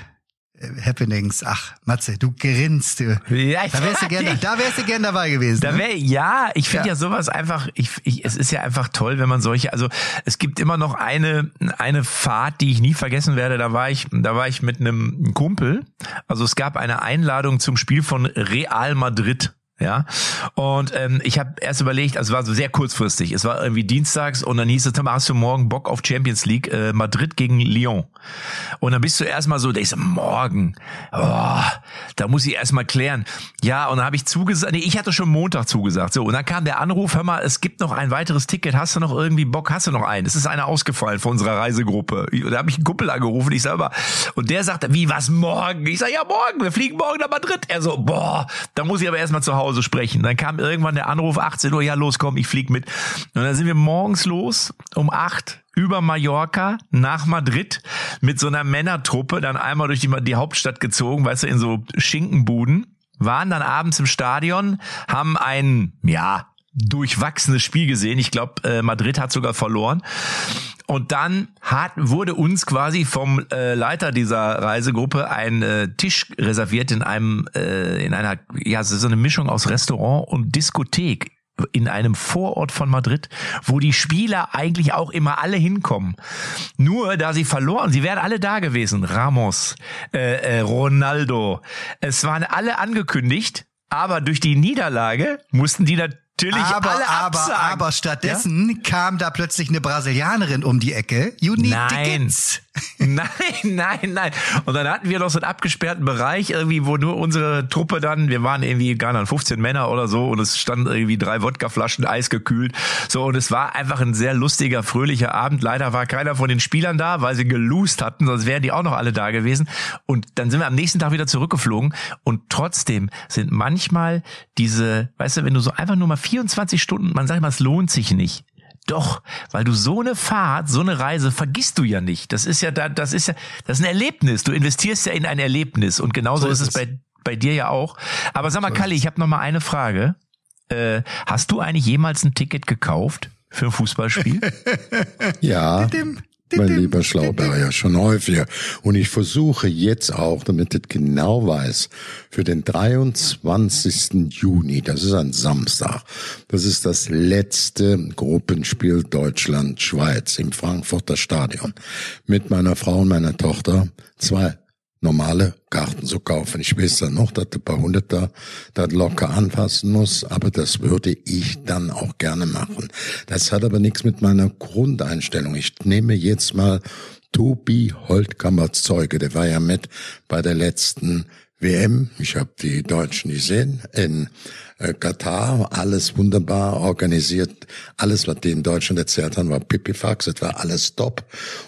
Happenings. Ach, Matze, du grinst. Du. Ja, da wärst du gerne, da wärst du gerne dabei gewesen. Da ne? wär, ja, ich finde ja. ja. sowas einfach, ich, ich, es ist ja einfach toll, wenn man solche, also es gibt immer noch eine, eine Fahrt, die ich nie vergessen werde. Da war ich, da war ich mit einem Kumpel. Also es gab eine Einladung zum Spiel von Real Madrid. Ja, und ähm, ich habe erst überlegt, also es war so sehr kurzfristig. Es war irgendwie dienstags und dann hieß es, Thomas, hast du morgen Bock auf Champions League, äh, Madrid gegen Lyon. Und dann bist du erstmal so, ich so, morgen, oh, da muss ich erstmal klären. Ja, und dann habe ich zugesagt, nee, ich hatte schon Montag zugesagt. So, und dann kam der Anruf, hör mal, es gibt noch ein weiteres Ticket, hast du noch irgendwie Bock, hast du noch einen? Es ist einer ausgefallen von unserer Reisegruppe. Und da habe ich einen Kumpel angerufen, ich sag mal, und der sagte, wie, was morgen? Ich sag, ja, morgen, wir fliegen morgen nach Madrid. Er so, boah, da muss ich aber erstmal zu Hause Hause sprechen. Dann kam irgendwann der Anruf, 18 Uhr, ja los, komm, ich flieg mit. Und dann sind wir morgens los um acht über Mallorca nach Madrid mit so einer Männertruppe dann einmal durch die, die Hauptstadt gezogen, weißt du, in so Schinkenbuden, waren dann abends im Stadion, haben ein, ja, durchwachsenes Spiel gesehen. Ich glaube, äh, Madrid hat sogar verloren. Und dann hat, wurde uns quasi vom äh, Leiter dieser Reisegruppe ein äh, Tisch reserviert in einem, äh, in einer, ja, so eine Mischung aus Restaurant und Diskothek in einem Vorort von Madrid, wo die Spieler eigentlich auch immer alle hinkommen. Nur da sie verloren, sie wären alle da gewesen. Ramos, äh, äh, Ronaldo. Es waren alle angekündigt, aber durch die Niederlage mussten die natürlich natürlich aber, alle absagen. Aber, aber stattdessen ja? kam da plötzlich eine Brasilianerin um die Ecke. You need Nein. tickets. Nein, nein, nein. Und dann hatten wir noch so einen abgesperrten Bereich irgendwie, wo nur unsere Truppe dann, wir waren irgendwie gar nicht 15 Männer oder so und es standen irgendwie drei Wodkaflaschen eisgekühlt. So und es war einfach ein sehr lustiger, fröhlicher Abend. Leider war keiner von den Spielern da, weil sie geloost hatten, sonst wären die auch noch alle da gewesen. Und dann sind wir am nächsten Tag wieder zurückgeflogen und trotzdem sind manchmal diese, weißt du, wenn du so einfach nur mal 24 Stunden, man sagt mal, es lohnt sich nicht doch, weil du so eine Fahrt, so eine Reise vergisst du ja nicht. Das ist ja da, das ist ja, das ist ein Erlebnis. Du investierst ja in ein Erlebnis und genauso so ist, ist es bei bei dir ja auch. Aber sag mal, so Kalli, ich habe noch mal eine Frage. Äh, hast du eigentlich jemals ein Ticket gekauft für ein Fußballspiel? ja mein lieber Schlauberger, schon häufiger. Und ich versuche jetzt auch, damit ich genau weiß, für den 23. Juni, das ist ein Samstag, das ist das letzte Gruppenspiel Deutschland-Schweiz im Frankfurter Stadion, mit meiner Frau und meiner Tochter zwei normale Karten zu kaufen. Ich weiß dann noch, dass ein paar Hunderter das locker anpassen muss, aber das würde ich dann auch gerne machen. Das hat aber nichts mit meiner Grundeinstellung. Ich nehme jetzt mal Tobi Holtkammer Zeuge. Der war ja mit bei der letzten WM. Ich habe die Deutschen gesehen in äh, Katar, alles wunderbar organisiert. Alles, was die in Deutschland erzählt haben, war Pipifax, es war alles top.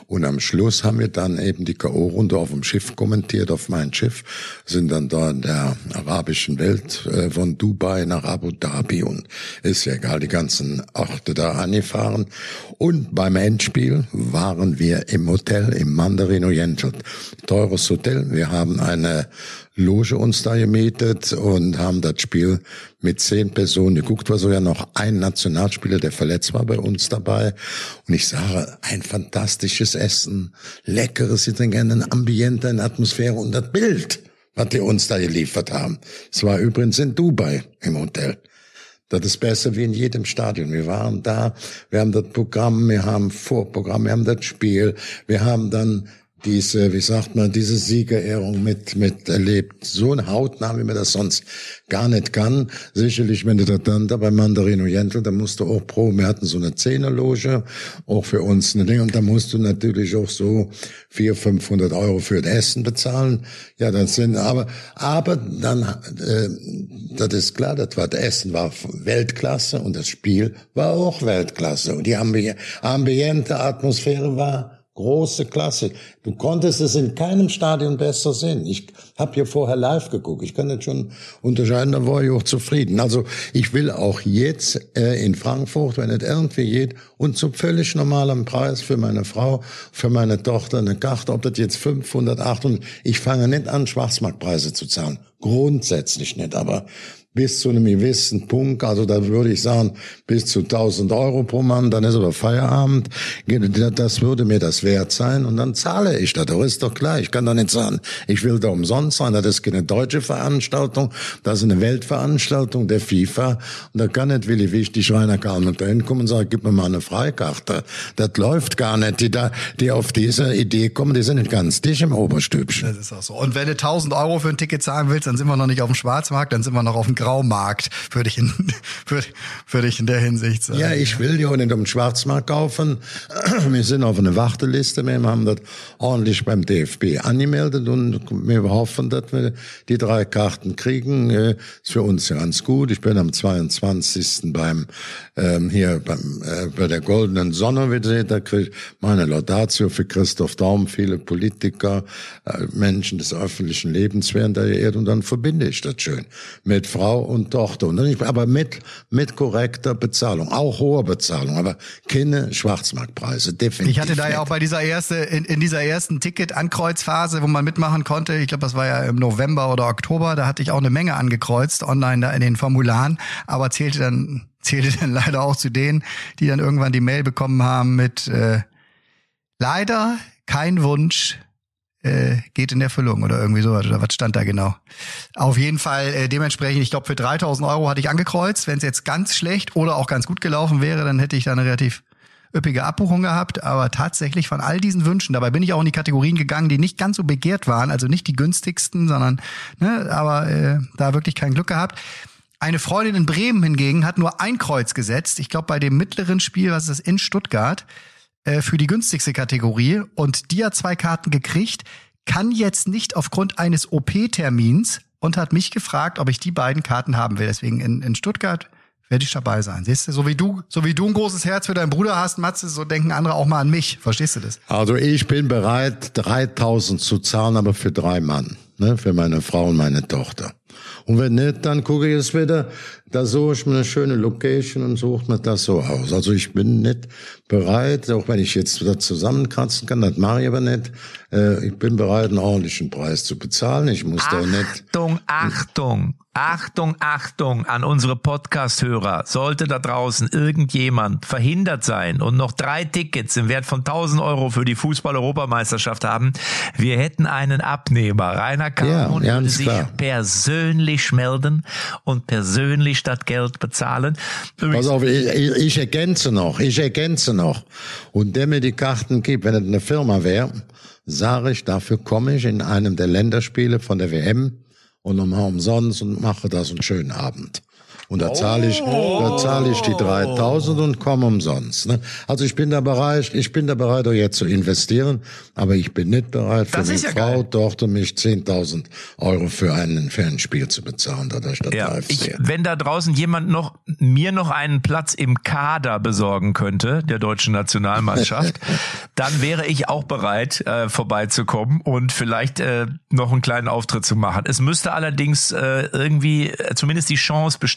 Und am Schluss haben wir dann eben die K.O.-Runde auf dem Schiff kommentiert, auf mein Schiff, sind dann da in der arabischen Welt äh, von Dubai nach Abu Dhabi und ist ja egal, die ganzen Orte da angefahren. Und beim Endspiel waren wir im Hotel im Mandarin Oriental. Teures Hotel. Wir haben eine Loge uns da gemietet und haben das Spiel mit zehn Personen geguckt. War so ja noch ein Nationalspieler, der verletzt war bei uns dabei. Und ich sage, ein fantastisches Essen, leckeres Getränk, ein Ambiente, eine Atmosphäre und das Bild, was die uns da geliefert haben. Es war übrigens in Dubai im Hotel. Das ist besser wie in jedem Stadion. Wir waren da, wir haben das Programm, wir haben Vorprogramm, wir haben das Spiel, wir haben dann diese, wie sagt man, diese Siegerehrung mit, mit erlebt. So ein Hautnah, wie man das sonst gar nicht kann. Sicherlich, wenn du da dann da bei Mandarino Jentel, da musst du auch pro, wir hatten so eine Zehnerloge, auch für uns eine Ding, und da musst du natürlich auch so vier, 500 Euro für das Essen bezahlen. Ja, das sind, aber, aber dann, äh, das ist klar, das war, das Essen war Weltklasse und das Spiel war auch Weltklasse. Und die Ambiente, Atmosphäre war Große Klasse. Du konntest es in keinem Stadion besser sehen. Ich habe hier vorher live geguckt. Ich kann jetzt schon unterscheiden, da war ich auch zufrieden. Also ich will auch jetzt äh, in Frankfurt, wenn es irgendwie geht, und zu völlig normalem Preis für meine Frau, für meine Tochter eine Karte, ob das jetzt 500, 800, ich fange nicht an, Schwarzmarktpreise zu zahlen. Grundsätzlich nicht, aber bis zu einem gewissen Punkt, also da würde ich sagen, bis zu 1000 Euro pro Mann, dann ist aber Feierabend, das würde mir das wert sein und dann zahle ich das, das ist doch klar, ich kann doch nicht sagen, ich will da umsonst sein, das ist keine deutsche Veranstaltung, das ist eine Weltveranstaltung der FIFA. Und da kann nicht Willi Wichtig, Rainer Karl da hinkommen und sagen, gib mir mal eine Freikarte, das läuft gar nicht, die da, die auf diese Idee kommen, die sind nicht ganz dicht im Oberstübchen. Das ist auch so. Und wenn du 1000 Euro für ein Ticket zahlen willst, dann sind wir noch nicht auf dem Schwarzmarkt, dann sind wir noch auf dem Graumarkt, würde ich in, würde, würde ich in der Hinsicht sagen. Ja, ich will ja nicht um den Schwarzmarkt kaufen. Wir sind auf einer Warteliste. Wir haben das ordentlich beim DFB angemeldet und wir hoffen, dass wir die drei Karten kriegen. Ist für uns ganz gut. Ich bin am 22. beim, ähm, hier beim, äh, bei der Goldenen Sonne wieder. Da kriege ich meine Laudatio für Christoph Daum. Viele Politiker, äh, Menschen des öffentlichen Lebens werden da geehrt und dann verbinde ich das schön mit Frau Frau und Tochter. Und nicht, aber mit, mit korrekter Bezahlung, auch hoher Bezahlung, aber keine Schwarzmarktpreise, definitiv. Ich hatte da ja auch bei dieser erste, in, in dieser ersten Ticket-Ankreuzphase, wo man mitmachen konnte, ich glaube, das war ja im November oder Oktober, da hatte ich auch eine Menge angekreuzt online da in den Formularen, aber zählte dann, zählte dann leider auch zu denen, die dann irgendwann die Mail bekommen haben mit äh, leider kein Wunsch äh, geht in Erfüllung oder irgendwie sowas oder was stand da genau. Auf jeden Fall äh, dementsprechend, ich glaube für 3000 Euro hatte ich angekreuzt. Wenn es jetzt ganz schlecht oder auch ganz gut gelaufen wäre, dann hätte ich da eine relativ üppige Abbuchung gehabt, aber tatsächlich von all diesen Wünschen, dabei bin ich auch in die Kategorien gegangen, die nicht ganz so begehrt waren, also nicht die günstigsten, sondern, ne, aber äh, da wirklich kein Glück gehabt. Eine Freundin in Bremen hingegen hat nur ein Kreuz gesetzt. Ich glaube, bei dem mittleren Spiel, was ist in Stuttgart, äh, für die günstigste Kategorie und die hat zwei Karten gekriegt, kann jetzt nicht aufgrund eines OP-Termins und hat mich gefragt, ob ich die beiden Karten haben will. Deswegen in, in Stuttgart werde ich dabei sein. Siehst du, so wie du, so wie du ein großes Herz für deinen Bruder hast, Matze, so denken andere auch mal an mich. Verstehst du das? Also ich bin bereit, 3000 zu zahlen, aber für drei Mann, ne, für meine Frau und meine Tochter. Und wenn nicht, dann gucke ich es wieder, da suche ich mir eine schöne Location und suche mir das so aus. Also ich bin nicht bereit, auch wenn ich jetzt das zusammenkratzen kann, das mache ich aber nicht. Äh, ich bin bereit, einen ordentlichen Preis zu bezahlen. Ich muss Achtung, da nicht. Achtung, Achtung. Achtung, Achtung an unsere Podcast-Hörer. Sollte da draußen irgendjemand verhindert sein und noch drei Tickets im Wert von 1000 Euro für die Fußball-Europameisterschaft haben, wir hätten einen Abnehmer. Rainer Kahn ja, würde sich klar. persönlich melden und persönlich Geld bezahlen. Pass auf, ich, ich ergänze noch, ich ergänze noch. Und der mir die Karten gibt, wenn es eine Firma wäre, sage ich, dafür komme ich in einem der Länderspiele von der WM und nochmal umsonst und mache das einen schönen Abend. Und da zahle ich, oh. da zahle ich die 3000 und komme umsonst. Ne? Also ich bin da bereit, ich bin da bereit, auch jetzt zu investieren, aber ich bin nicht bereit, für eine ja Frau, Tochter mich 10.000 Euro für einen, für ein Spiel zu bezahlen, dadurch, dass ja, ich, Wenn da draußen jemand noch, mir noch einen Platz im Kader besorgen könnte, der deutschen Nationalmannschaft, dann wäre ich auch bereit, äh, vorbeizukommen und vielleicht äh, noch einen kleinen Auftritt zu machen. Es müsste allerdings äh, irgendwie äh, zumindest die Chance bestehen.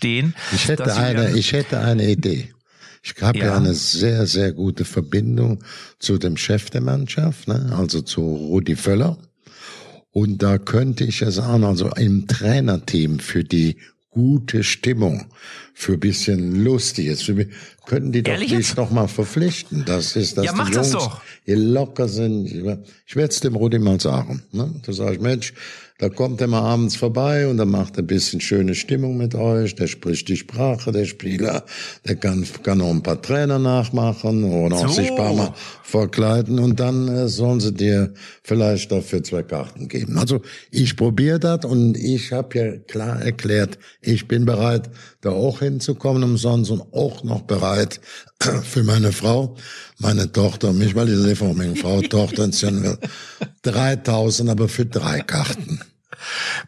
Ich hätte eine, ich hätte eine Idee. Ich habe ja. ja. eine sehr, sehr gute Verbindung zu dem Chef der Mannschaft, ne? also zu Rudi Völler. Und da könnte ich ja sagen, also im Trainerteam für die gute Stimmung, für bisschen Lustiges, für, können die doch dich noch mal verpflichten. Das ist, dass ja, die Jungs das doch. hier locker sind. Ich werde es dem Rudi mal sagen. Ne? Da sage ich, Mensch, da kommt er mal abends vorbei und dann macht er ein bisschen schöne Stimmung mit euch. Der spricht die Sprache der Spieler. Der kann, kann noch ein paar Trainer nachmachen oder so. auch sich ein paar Mal verkleiden und dann äh, sollen sie dir vielleicht dafür zwei Karten geben. Also ich probiere das und ich habe ja klar erklärt, ich bin bereit, da auch hinzukommen umsonst und auch noch bereit für meine Frau, meine Tochter, mich, weil ich sehe von meiner Frau, Tochter, 3000, aber für drei Karten.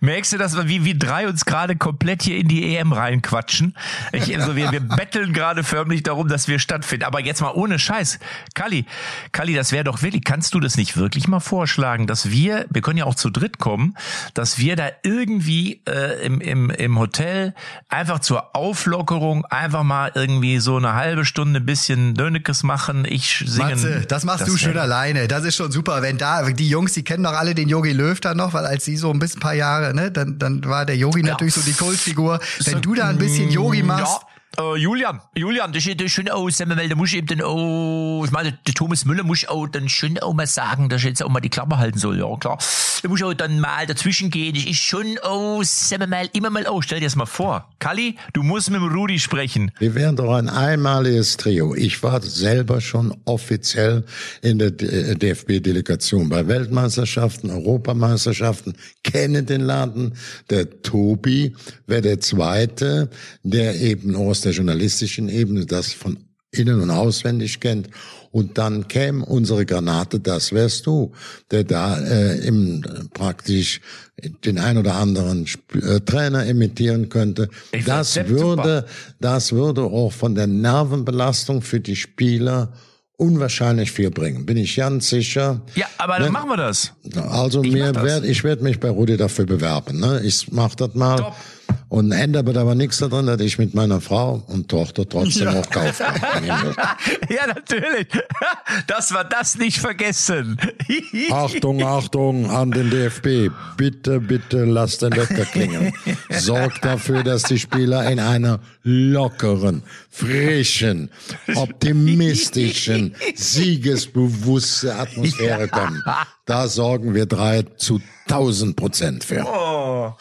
Merkst du das, wie wir drei uns gerade komplett hier in die EM reinquatschen? Ich, also wir, wir betteln gerade förmlich darum, dass wir stattfinden. Aber jetzt mal ohne Scheiß. Kali, Kali, das wäre doch wirklich, kannst du das nicht wirklich mal vorschlagen, dass wir, wir können ja auch zu dritt kommen, dass wir da irgendwie äh, im, im, im Hotel einfach zur Auflockerung einfach mal irgendwie so eine halbe Stunde ein bisschen Dönekes machen. Ich singe. Matze, das machst das du schön alleine. Das ist schon super. Wenn da, die Jungs, die kennen doch alle den Yogi Löw da noch, weil als sie so ein bisschen paar Jahre, ne, dann, dann war der Yogi ja. natürlich so die Kultfigur. Wenn du da ein bisschen Yogi machst, ja. Uh, Julian, Julian, das ist schon auch, sagen wir mal, da muss ich eben dann auch, ich meine, der Thomas Müller muss auch dann schon auch mal sagen, dass ich jetzt auch mal die Klappe halten soll, ja klar. Da muss ich auch dann mal dazwischen gehen. Das ist schon auch, sagen mal, immer mal auch. Stell dir das mal vor. Kali, du musst mit dem Rudi sprechen. Wir wären doch ein einmaliges Trio. Ich war selber schon offiziell in der DFB-Delegation bei Weltmeisterschaften, Europameisterschaften, kenne den Laden. Der Tobi wäre der Zweite, der eben aus der journalistischen Ebene das von innen und auswendig kennt. Und dann käme unsere Granate, das wärst du, der da äh, im, praktisch den ein oder anderen Sp äh, Trainer imitieren könnte. Ich das würde, super. das würde auch von der Nervenbelastung für die Spieler unwahrscheinlich viel bringen, bin ich ganz sicher. Ja, aber dann ne? machen wir das. Also ich mir werd, ich werde mich bei Rudi dafür bewerben. Ne? Ich mach das mal. Top. Und ändert aber nichts daran, dass ich mit meiner Frau und Tochter trotzdem ja. auch kaufe. ja, natürlich. Dass wir das nicht vergessen. Achtung, Achtung an den DFB. Bitte, bitte lasst den Wecker klingeln. Sorgt dafür, dass die Spieler in einer lockeren, frischen, optimistischen, siegesbewusste Atmosphäre kommen. Da sorgen wir drei zu tausend Prozent für. Oh.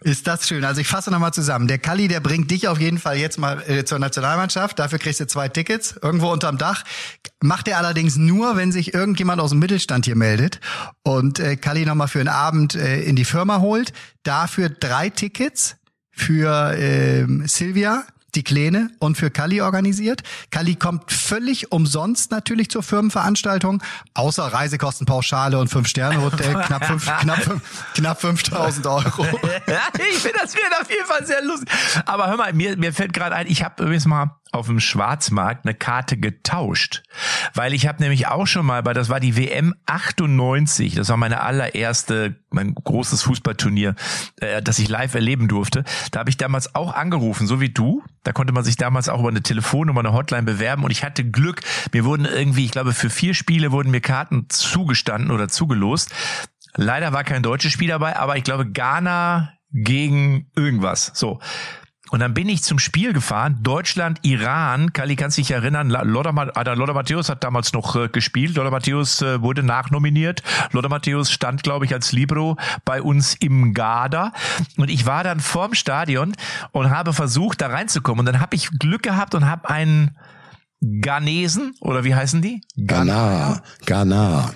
Ist das schön. Also ich fasse nochmal zusammen. Der Kalli, der bringt dich auf jeden Fall jetzt mal äh, zur Nationalmannschaft. Dafür kriegst du zwei Tickets irgendwo unterm Dach. Macht er allerdings nur, wenn sich irgendjemand aus dem Mittelstand hier meldet und äh, Kalli nochmal für einen Abend äh, in die Firma holt. Dafür drei Tickets für äh, Silvia die Kleine und für Kali organisiert. Kali kommt völlig umsonst natürlich zur Firmenveranstaltung, außer Reisekostenpauschale und Fünf-Sterne-Hotel, knapp, fünf, knapp, fünf, knapp 5000 Euro. ich finde, das wird auf jeden Fall sehr lustig. Aber hör mal, mir, mir fällt gerade ein, ich habe übrigens mal auf dem Schwarzmarkt eine Karte getauscht, weil ich habe nämlich auch schon mal bei das war die WM 98, das war meine allererste mein großes Fußballturnier, äh, das ich live erleben durfte. Da habe ich damals auch angerufen, so wie du. Da konnte man sich damals auch über eine Telefonnummer, eine Hotline bewerben und ich hatte Glück. Mir wurden irgendwie, ich glaube, für vier Spiele wurden mir Karten zugestanden oder zugelost. Leider war kein deutsches Spiel dabei, aber ich glaube Ghana gegen irgendwas. So. Und dann bin ich zum Spiel gefahren, Deutschland, Iran. Kali, kannst dich erinnern, Lothar, ah, Lothar Matthäus hat damals noch äh, gespielt. Lothar Matthäus äh, wurde nachnominiert. Lothar Matthäus stand, glaube ich, als Libro bei uns im Garda. Und ich war dann vorm Stadion und habe versucht, da reinzukommen. Und dann habe ich Glück gehabt und habe einen Ghanesen, oder wie heißen die? Ghana. Ghana.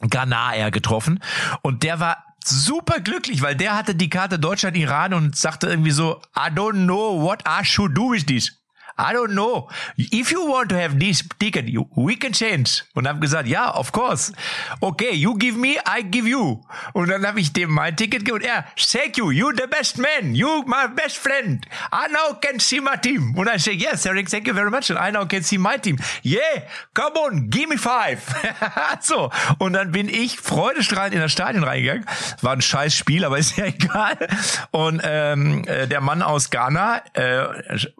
Ghana getroffen. Und der war super glücklich, weil der hatte die Karte Deutschland-Iran und sagte irgendwie so, I don't know what I should do with this. I don't know. If you want to have this ticket, you, we can change. Und habe gesagt, ja, yeah, of course. Okay, you give me, I give you. Und dann habe ich dem mein Ticket gegeben er, thank you, you the best man, you my best friend. I now can see my team. Und I say, yes, Eric, thank you very much. And I now can see my team. Yeah, come on, give me five. so. Und dann bin ich freudestrahlend in das Stadion reingegangen. War ein scheiß Spiel, aber ist ja egal. Und ähm, äh, der Mann aus Ghana äh,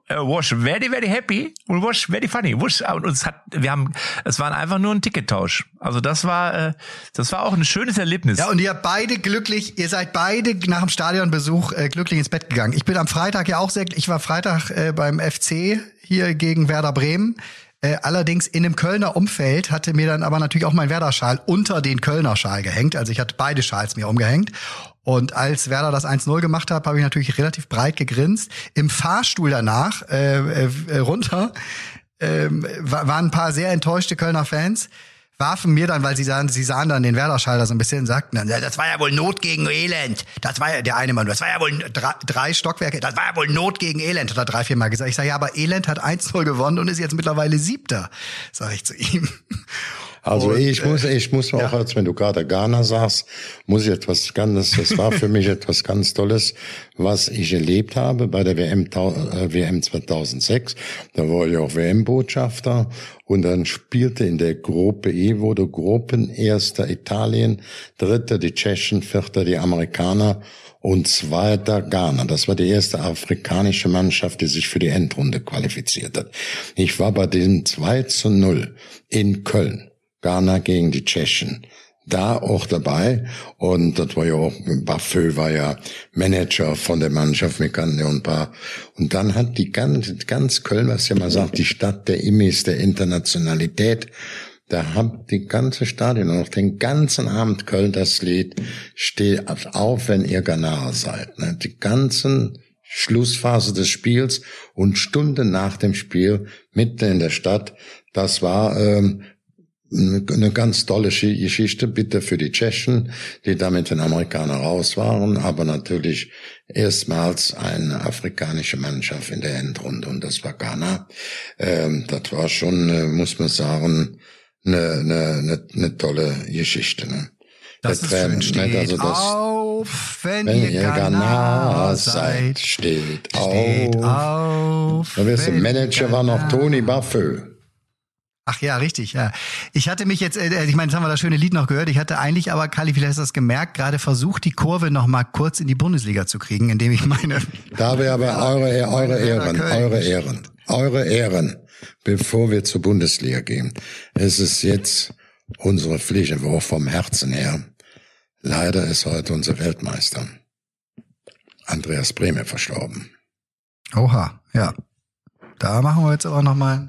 was very very, happy und was very funny. Was, und uns hat, wir haben, es war einfach nur ein Tickettausch. Also das war, äh, das war auch ein schönes Erlebnis. Ja, und ihr beide glücklich, ihr seid beide nach dem Stadionbesuch äh, glücklich ins Bett gegangen. Ich bin am Freitag ja auch sehr, ich war Freitag äh, beim FC hier gegen Werder Bremen. Allerdings in einem Kölner Umfeld hatte mir dann aber natürlich auch mein Werder-Schal unter den Kölner Schal gehängt. Also ich hatte beide Schals mir umgehängt. Und als Werder das 1-0 gemacht hat, habe ich natürlich relativ breit gegrinst. Im Fahrstuhl danach äh, äh, runter äh, waren ein paar sehr enttäuschte Kölner Fans warfen mir dann, weil sie sahen, sie sahen dann den Werder-Schalter so ein bisschen, sagten dann, das war ja wohl Not gegen Elend. Das war ja der eine Mann, das war ja wohl drei, drei Stockwerke, das war ja wohl Not gegen Elend, hat er drei, vier Mal gesagt. Ich sage, ja, aber Elend hat 1-0 gewonnen und ist jetzt mittlerweile Siebter, sage ich zu ihm. Also und, ich muss, äh, ich muss auch, ja. als wenn du gerade Ghana sagst, muss ich etwas ganz, das war für mich etwas ganz Tolles, was ich erlebt habe bei der WM, äh, WM 2006. Da war ich auch WM-Botschafter und dann spielte in der Gruppe E, wurde Gruppenerster Italien, Dritter die Tschechen, Vierter die Amerikaner und zweiter Ghana. Das war die erste afrikanische Mannschaft, die sich für die Endrunde qualifiziert hat. Ich war bei dem 2 zu 0 in Köln. Ghana gegen die Tschechen. Da auch dabei. Und das war ja auch, Buffö war ja Manager von der Mannschaft, wir kannten ja ein paar. Und dann hat die ganz, ganz Köln, was ja mal sagt, die Stadt der Immis, der Internationalität, da hat die ganze Stadion und auch den ganzen Abend Köln das Lied steht auf, wenn ihr Ghanaer seid. Ne? Die ganzen Schlussphase des Spiels und Stunden nach dem Spiel mitten in der Stadt. Das war ähm, eine ganz tolle Geschichte, bitte für die Tschechen, die damit den Amerikaner raus waren, aber natürlich erstmals eine afrikanische Mannschaft in der Endrunde und das war Ghana. Ähm, das war schon, äh, muss man sagen, eine, eine, eine, tolle Geschichte. Ne? Das ist schön, steht also das, auf, wenn, wenn ihr Ghana seid, steht, steht auf. auf. Da du Manager war noch Tony Buffett. Ach ja, richtig, ja. Ich hatte mich jetzt, äh, ich meine, jetzt haben wir das schöne Lied noch gehört. Ich hatte eigentlich aber, Kali, vielleicht hast du das gemerkt, gerade versucht, die Kurve noch mal kurz in die Bundesliga zu kriegen, indem ich meine. Da wäre aber eure, eure Ehren, eure Ehren, eure Ehren, bevor wir zur Bundesliga gehen. Es ist jetzt unsere Pflicht, auch vom Herzen her. Leider ist heute unser Weltmeister Andreas Brehme verstorben. Oha, ja. Da machen wir jetzt aber nochmal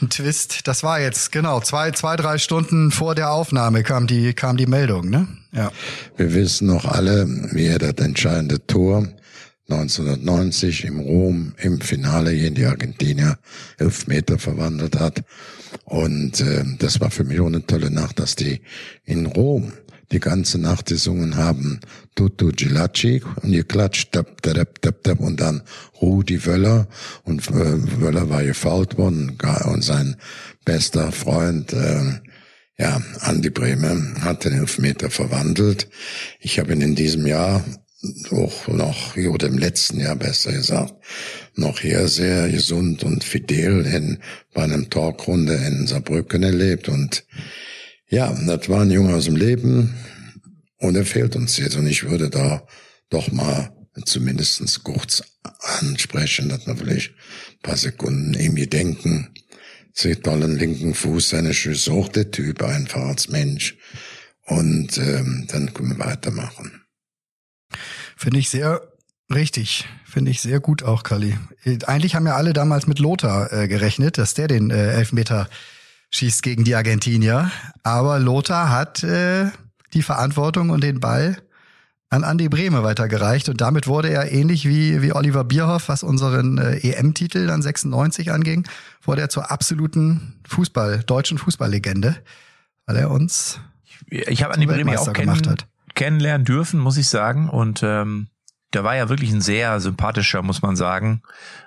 einen Twist. Das war jetzt, genau, zwei, zwei, drei Stunden vor der Aufnahme kam die, kam die Meldung, ne? Ja. Wir wissen noch alle, wie er das entscheidende Tor 1990 im Rom im Finale gegen die Argentinier elf Meter verwandelt hat. Und äh, das war für mich auch eine tolle Nacht, dass die in Rom die ganze Nacht gesungen haben, Tutu Gilacci und geklatscht, tap, tap, tap, tap, und dann Rudi Wöller und äh, Wöller war gefault worden und sein bester Freund, äh, ja, Andi Bremer hat den Elfmeter verwandelt. Ich habe ihn in diesem Jahr auch noch, oder im letzten Jahr besser gesagt, noch hier sehr gesund und fidel in, bei einem Talkrunde in Saarbrücken erlebt. Und ja, das war ein Junge aus dem Leben und er fehlt uns jetzt. Und ich würde da doch mal zumindest kurz ansprechen, dass wir vielleicht ein paar Sekunden ihm denken. Sie tollen linken Fuß, seine Schüsse, auch der Typ einfach als Mensch. Und ähm, dann können wir weitermachen. Finde ich sehr richtig. Finde ich sehr gut auch, Kali. Eigentlich haben ja alle damals mit Lothar äh, gerechnet, dass der den äh, Elfmeter schießt gegen die Argentinier. Aber Lothar hat äh, die Verantwortung und den Ball an Andi Brehme weitergereicht. Und damit wurde er ähnlich wie, wie Oliver Bierhoff, was unseren äh, EM-Titel dann 96 anging, wurde er zur absoluten Fußball, deutschen Fußballlegende, weil er uns ich habe Andi Brehme auch kennen, gut kennenlernen dürfen, muss ich sagen. Und ähm, der war ja wirklich ein sehr sympathischer, muss man sagen,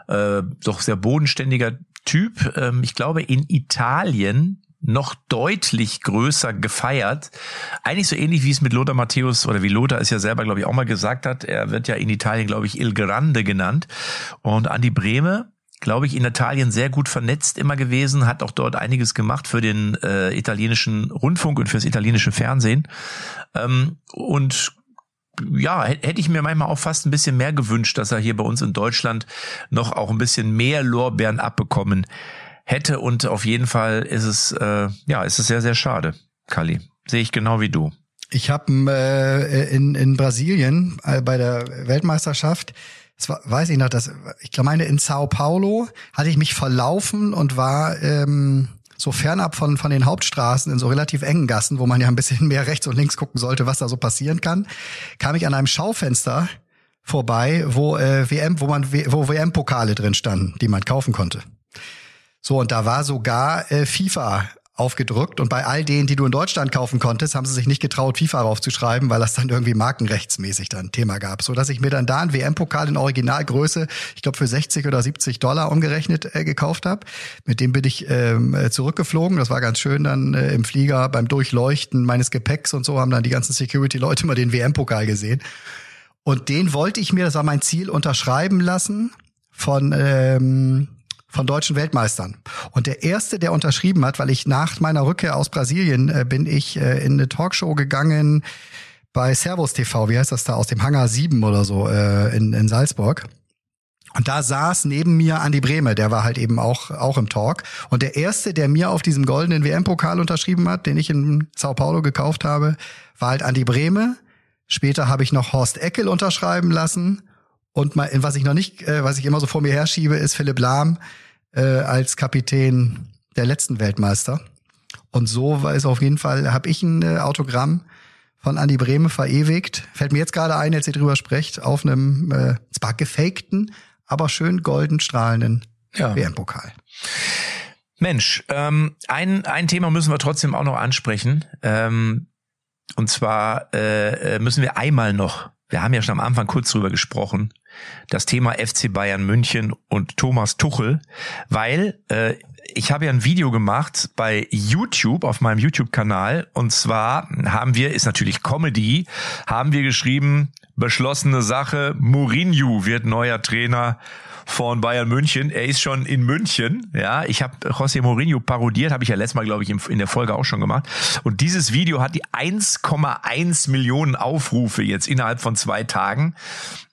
äh, doch sehr bodenständiger Typ. Ähm, ich glaube, in Italien noch deutlich größer gefeiert. Eigentlich so ähnlich wie es mit Lothar Matthäus oder wie Lothar es ja selber, glaube ich, auch mal gesagt hat. Er wird ja in Italien, glaube ich, Il Grande genannt. Und Andi Brehme, glaube ich, in Italien sehr gut vernetzt immer gewesen, hat auch dort einiges gemacht für den äh, italienischen Rundfunk und fürs italienische Fernsehen. Ähm, und ja, hätte ich mir manchmal auch fast ein bisschen mehr gewünscht, dass er hier bei uns in Deutschland noch auch ein bisschen mehr Lorbeeren abbekommen hätte. Und auf jeden Fall ist es, äh, ja, ist es sehr, sehr schade, Kali. Sehe ich genau wie du. Ich habe äh, in, in Brasilien äh, bei der Weltmeisterschaft, das war, weiß ich noch, das, ich meine in Sao Paulo hatte ich mich verlaufen und war ähm, so fernab von, von den Hauptstraßen in so relativ engen Gassen, wo man ja ein bisschen mehr rechts und links gucken sollte, was da so passieren kann, kam ich an einem Schaufenster vorbei, wo äh, WM, wo man wo WM-Pokale drin standen, die man kaufen konnte. So und da war sogar äh, FIFA aufgedrückt und bei all denen, die du in Deutschland kaufen konntest, haben sie sich nicht getraut, FIFA draufzuschreiben, weil das dann irgendwie markenrechtsmäßig dann Thema gab, so dass ich mir dann da einen WM-Pokal in Originalgröße, ich glaube für 60 oder 70 Dollar umgerechnet äh, gekauft habe. Mit dem bin ich ähm, äh, zurückgeflogen. Das war ganz schön dann äh, im Flieger beim Durchleuchten meines Gepäcks und so haben dann die ganzen Security-Leute mal den WM-Pokal gesehen. Und den wollte ich mir, das war mein Ziel, unterschreiben lassen von ähm, von deutschen Weltmeistern. Und der erste, der unterschrieben hat, weil ich nach meiner Rückkehr aus Brasilien äh, bin ich äh, in eine Talkshow gegangen bei Servus TV, wie heißt das da, aus dem Hangar 7 oder so äh, in, in Salzburg. Und da saß neben mir Andi Brehme, der war halt eben auch, auch im Talk. Und der erste, der mir auf diesem goldenen WM-Pokal unterschrieben hat, den ich in Sao Paulo gekauft habe, war halt Andi Brehme. Später habe ich noch Horst Eckel unterschreiben lassen. Und mal, was ich noch nicht, äh, was ich immer so vor mir herschiebe, ist Philipp Lahm äh, als Kapitän der letzten Weltmeister. Und so war es auf jeden Fall, habe ich ein äh, Autogramm von Andi Brehme verewigt. Fällt mir jetzt gerade ein, als ihr drüber sprecht, auf einem äh, zwar gefakten, aber schön golden strahlenden ja. WM-Pokal. Mensch, ähm, ein, ein Thema müssen wir trotzdem auch noch ansprechen. Ähm, und zwar äh, äh müssen wir einmal noch, wir haben ja schon am Anfang kurz drüber gesprochen, das Thema FC Bayern München und Thomas Tuchel, weil äh, ich habe ja ein Video gemacht bei YouTube auf meinem YouTube-Kanal und zwar haben wir, ist natürlich Comedy, haben wir geschrieben, beschlossene Sache, Mourinho wird neuer Trainer von Bayern München. Er ist schon in München. Ja, ich habe José Mourinho parodiert, habe ich ja letztes Mal, glaube ich, in der Folge auch schon gemacht. Und dieses Video hat die 1,1 Millionen Aufrufe jetzt innerhalb von zwei Tagen.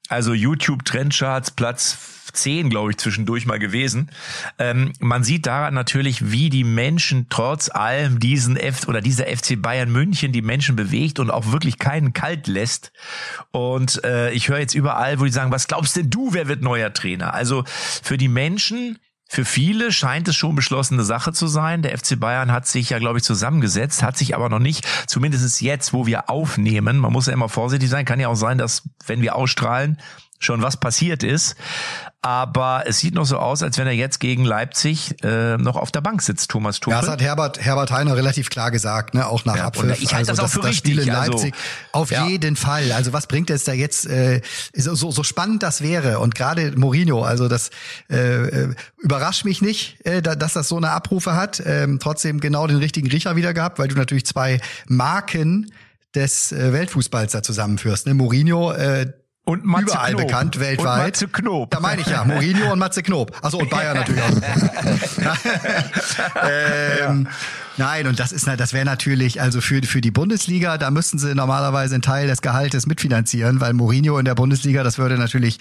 Also YouTube Trendcharts Platz 10, glaube ich, zwischendurch mal gewesen. Ähm, man sieht daran natürlich, wie die Menschen trotz allem diesen F oder dieser FC Bayern München die Menschen bewegt und auch wirklich keinen kalt lässt. Und äh, ich höre jetzt überall, wo die sagen, was glaubst denn du, wer wird neuer Trainer? Also für die Menschen für viele scheint es schon beschlossene Sache zu sein. Der FC Bayern hat sich ja, glaube ich, zusammengesetzt, hat sich aber noch nicht, zumindest jetzt, wo wir aufnehmen, man muss ja immer vorsichtig sein, kann ja auch sein, dass, wenn wir ausstrahlen, schon was passiert ist. Aber es sieht noch so aus, als wenn er jetzt gegen Leipzig äh, noch auf der Bank sitzt, Thomas Tuchel. Ja, das hat Herbert, Herbert Heiner relativ klar gesagt, ne? auch nach ja, Abpfiff. Ich halte also, das auch für das richtig. Spiel in also, Leipzig, also, auf ja. jeden Fall. Also was bringt es da jetzt, äh, so, so spannend das wäre und gerade Mourinho, also das äh, äh, überrascht mich nicht, äh, dass das so eine Abrufe hat. Ähm, trotzdem genau den richtigen Riecher wieder gehabt, weil du natürlich zwei Marken des äh, Weltfußballs da zusammenführst. Ne? Mourinho, äh, und Matze Überall Knob. bekannt, weltweit. Und Matze Knob. Da meine ich ja, Mourinho und Matze Knob. Also und Bayern natürlich auch. ähm, ja. Nein, und das ist das wäre natürlich also für für die Bundesliga, da müssten sie normalerweise einen Teil des Gehaltes mitfinanzieren, weil Mourinho in der Bundesliga, das würde natürlich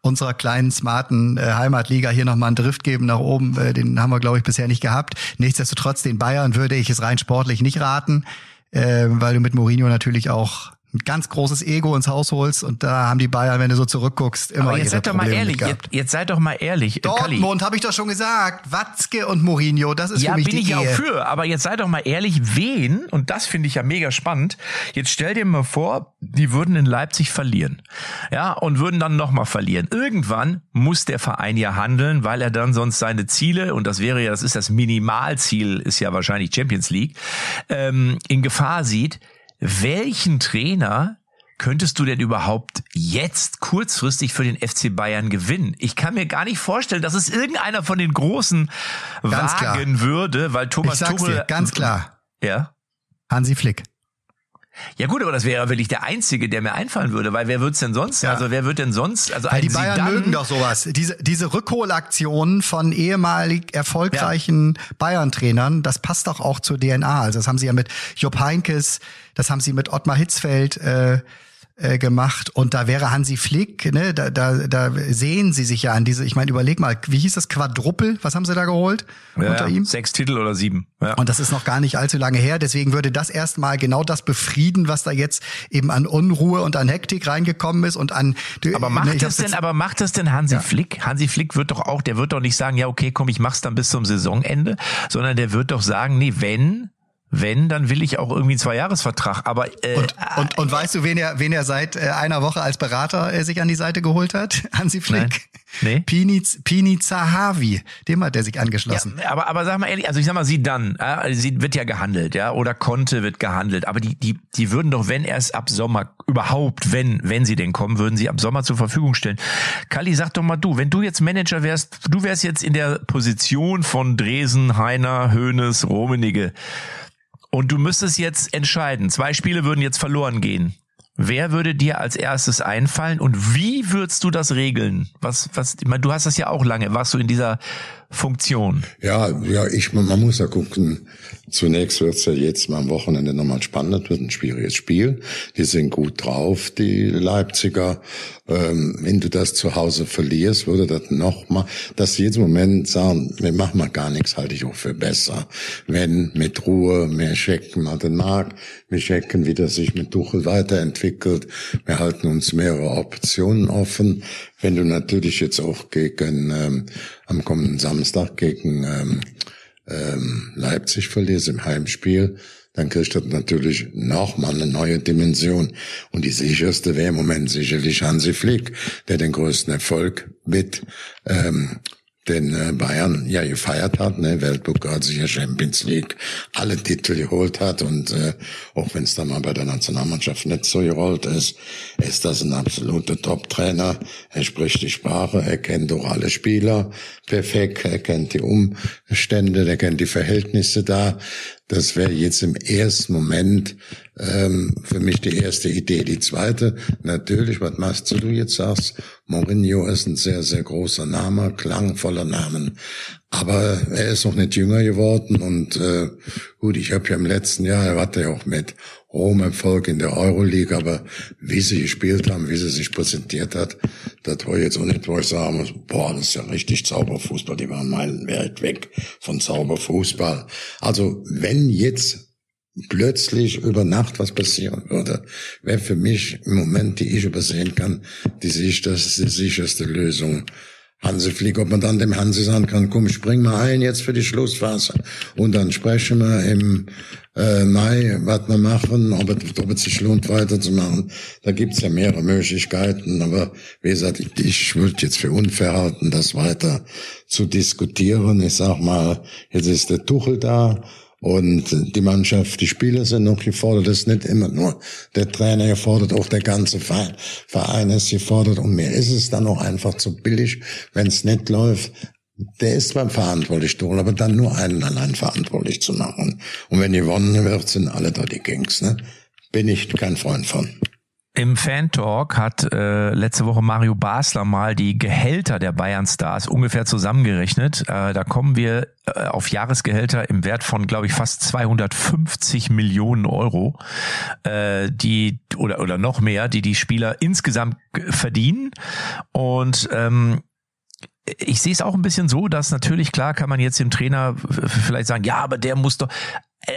unserer kleinen smarten äh, Heimatliga hier nochmal einen Drift geben nach oben, äh, den haben wir glaube ich bisher nicht gehabt. Nichtsdestotrotz den Bayern würde ich es rein sportlich nicht raten, äh, weil du mit Mourinho natürlich auch ein ganz großes Ego ins Haus holst und da haben die Bayern, wenn du so zurückguckst, immer Aber jetzt seid doch mal ehrlich, jetzt, jetzt, seid doch mal ehrlich. Äh, Dortmund habe ich doch schon gesagt, Watzke und Mourinho, das ist ja, für mich bin die ich Ehe. auch für, aber jetzt seid doch mal ehrlich, wen, und das finde ich ja mega spannend, jetzt stell dir mal vor, die würden in Leipzig verlieren. Ja, und würden dann nochmal verlieren. Irgendwann muss der Verein ja handeln, weil er dann sonst seine Ziele, und das wäre ja, das ist das Minimalziel, ist ja wahrscheinlich Champions League, ähm, in Gefahr sieht welchen Trainer könntest du denn überhaupt jetzt kurzfristig für den FC Bayern gewinnen? Ich kann mir gar nicht vorstellen, dass es irgendeiner von den Großen ganz wagen klar. würde, weil Thomas ich sag's Tuchel dir, ganz klar. Ja. Hansi Flick. Ja gut, aber das wäre wirklich der einzige, der mir einfallen würde, weil wer wird's denn sonst? Ja. Also wer wird denn sonst? Also weil die Bayern Zidane, mögen doch sowas. Diese diese Rückholaktionen von ehemalig erfolgreichen ja. Bayern-Trainern, das passt doch auch zur DNA. Also das haben sie ja mit Jupp Heinkes, das haben sie mit Ottmar Hitzfeld äh, äh, gemacht und da wäre Hansi Flick, ne, da, da, da sehen sie sich ja an diese, ich meine, überleg mal, wie hieß das Quadruppel, was haben sie da geholt ja, unter ihm? Sechs Titel oder sieben. Ja. Und das ist noch gar nicht allzu lange her, deswegen würde das erstmal genau das befrieden, was da jetzt eben an Unruhe und an Hektik reingekommen ist und an Aber macht ne, das denn, aber macht das denn Hansi ja. Flick? Hansi Flick wird doch auch, der wird doch nicht sagen, ja, okay, komm, ich mach's dann bis zum Saisonende, sondern der wird doch sagen, nee, wenn wenn, dann will ich auch irgendwie einen Zweijahresvertrag. Aber äh, und, und, und weißt du, wen er, wen er seit äh, einer Woche als Berater äh, sich an die Seite geholt hat? Hansi Flick. Nee. Pini, Pini Zahavi, dem hat er sich angeschlossen. Ja, aber, aber sag mal ehrlich, also ich sag mal, sie dann, äh, sie wird ja gehandelt, ja, oder Conte wird gehandelt, aber die, die, die würden doch, wenn erst ab Sommer, überhaupt, wenn, wenn sie denn kommen, würden sie ab Sommer zur Verfügung stellen. Kali, sag doch mal du, wenn du jetzt Manager wärst, du wärst jetzt in der Position von Dresen, Heiner, Höhnes, Rummenigge. Und du müsstest jetzt entscheiden. Zwei Spiele würden jetzt verloren gehen. Wer würde dir als erstes einfallen und wie würdest du das regeln? Was, was, ich meine, du hast das ja auch lange, warst du in dieser Funktion? Ja, ja, ich, man, muss ja gucken. Zunächst wird's ja jetzt mal am Wochenende nochmal spannend, wird ein schwieriges Spiel. Die sind gut drauf, die Leipziger. Ähm, wenn du das zu Hause verlierst, würde das nochmal, dass sie jetzt im Moment sagen, wir machen mal gar nichts, halte ich auch für besser. Wenn mit Ruhe, wir checken mal den Markt, wir checken, wie das sich mit Tuchel weiterentwickelt, wir halten uns mehrere Optionen offen. Wenn du natürlich jetzt auch gegen ähm, am kommenden Samstag gegen ähm, ähm, Leipzig verlierst im Heimspiel, dann kriegst du natürlich nochmal eine neue Dimension. Und die sicherste wäre im Moment sicherlich Hansi Flick, der den größten Erfolg mit ähm, den äh, Bayern ja gefeiert hat, ne, Weltpokal, sicher Champions League, alle Titel geholt hat und äh, auch wenn es dann mal bei der Nationalmannschaft nicht so gerollt ist, ist das ein absoluter Top-Trainer. Er spricht die Sprache, er kennt auch alle Spieler perfekt, er kennt die Umstände, er kennt die Verhältnisse da. Das wäre jetzt im ersten Moment ähm, für mich die erste Idee. Die zweite, natürlich, was machst du, du jetzt sagst, Mourinho ist ein sehr, sehr großer Name, klangvoller Namen. Aber er ist noch nicht jünger geworden und äh, gut, ich habe ja im letzten Jahr, er hatte ja auch mit hohem Erfolg in der Euroleague, aber wie sie gespielt haben, wie sie sich präsentiert hat, das war jetzt auch nicht, wo ich sagen muss, boah, das ist ja richtig Zauberfußball, die waren meilenweit weg von Zauberfußball. Also wenn jetzt plötzlich über Nacht was passieren würde, wäre für mich im Moment, die ich übersehen kann, die sich das ist die sicherste Lösung Hanse Flieg, ob man dann dem Hanse sagen kann, komm, spring mal ein jetzt für die Schlussphase und dann sprechen wir im äh, Mai, was wir machen, ob es, ob es sich lohnt weiterzumachen. Da gibt's ja mehrere Möglichkeiten, aber wie gesagt, ich, ich würde jetzt für unfair halten, das weiter zu diskutieren. Ich sag mal, jetzt ist der Tuchel da, und die Mannschaft, die Spieler sind noch gefordert. Das ist nicht immer nur der Trainer gefordert, auch der ganze Verein, ist gefordert. Und mir ist es dann auch einfach zu billig, wenn es nicht läuft. Der ist beim verantwortlich aber dann nur einen allein verantwortlich zu machen. Und wenn gewonnen wird, sind alle da die Kings. Ne? Bin ich kein Freund von. Im Fan-Talk hat äh, letzte Woche Mario Basler mal die Gehälter der Bayern-Stars ungefähr zusammengerechnet. Äh, da kommen wir äh, auf Jahresgehälter im Wert von, glaube ich, fast 250 Millionen Euro, äh, die oder oder noch mehr, die die Spieler insgesamt verdienen. Und ähm, ich sehe es auch ein bisschen so, dass natürlich klar kann man jetzt dem Trainer vielleicht sagen, ja, aber der muss doch,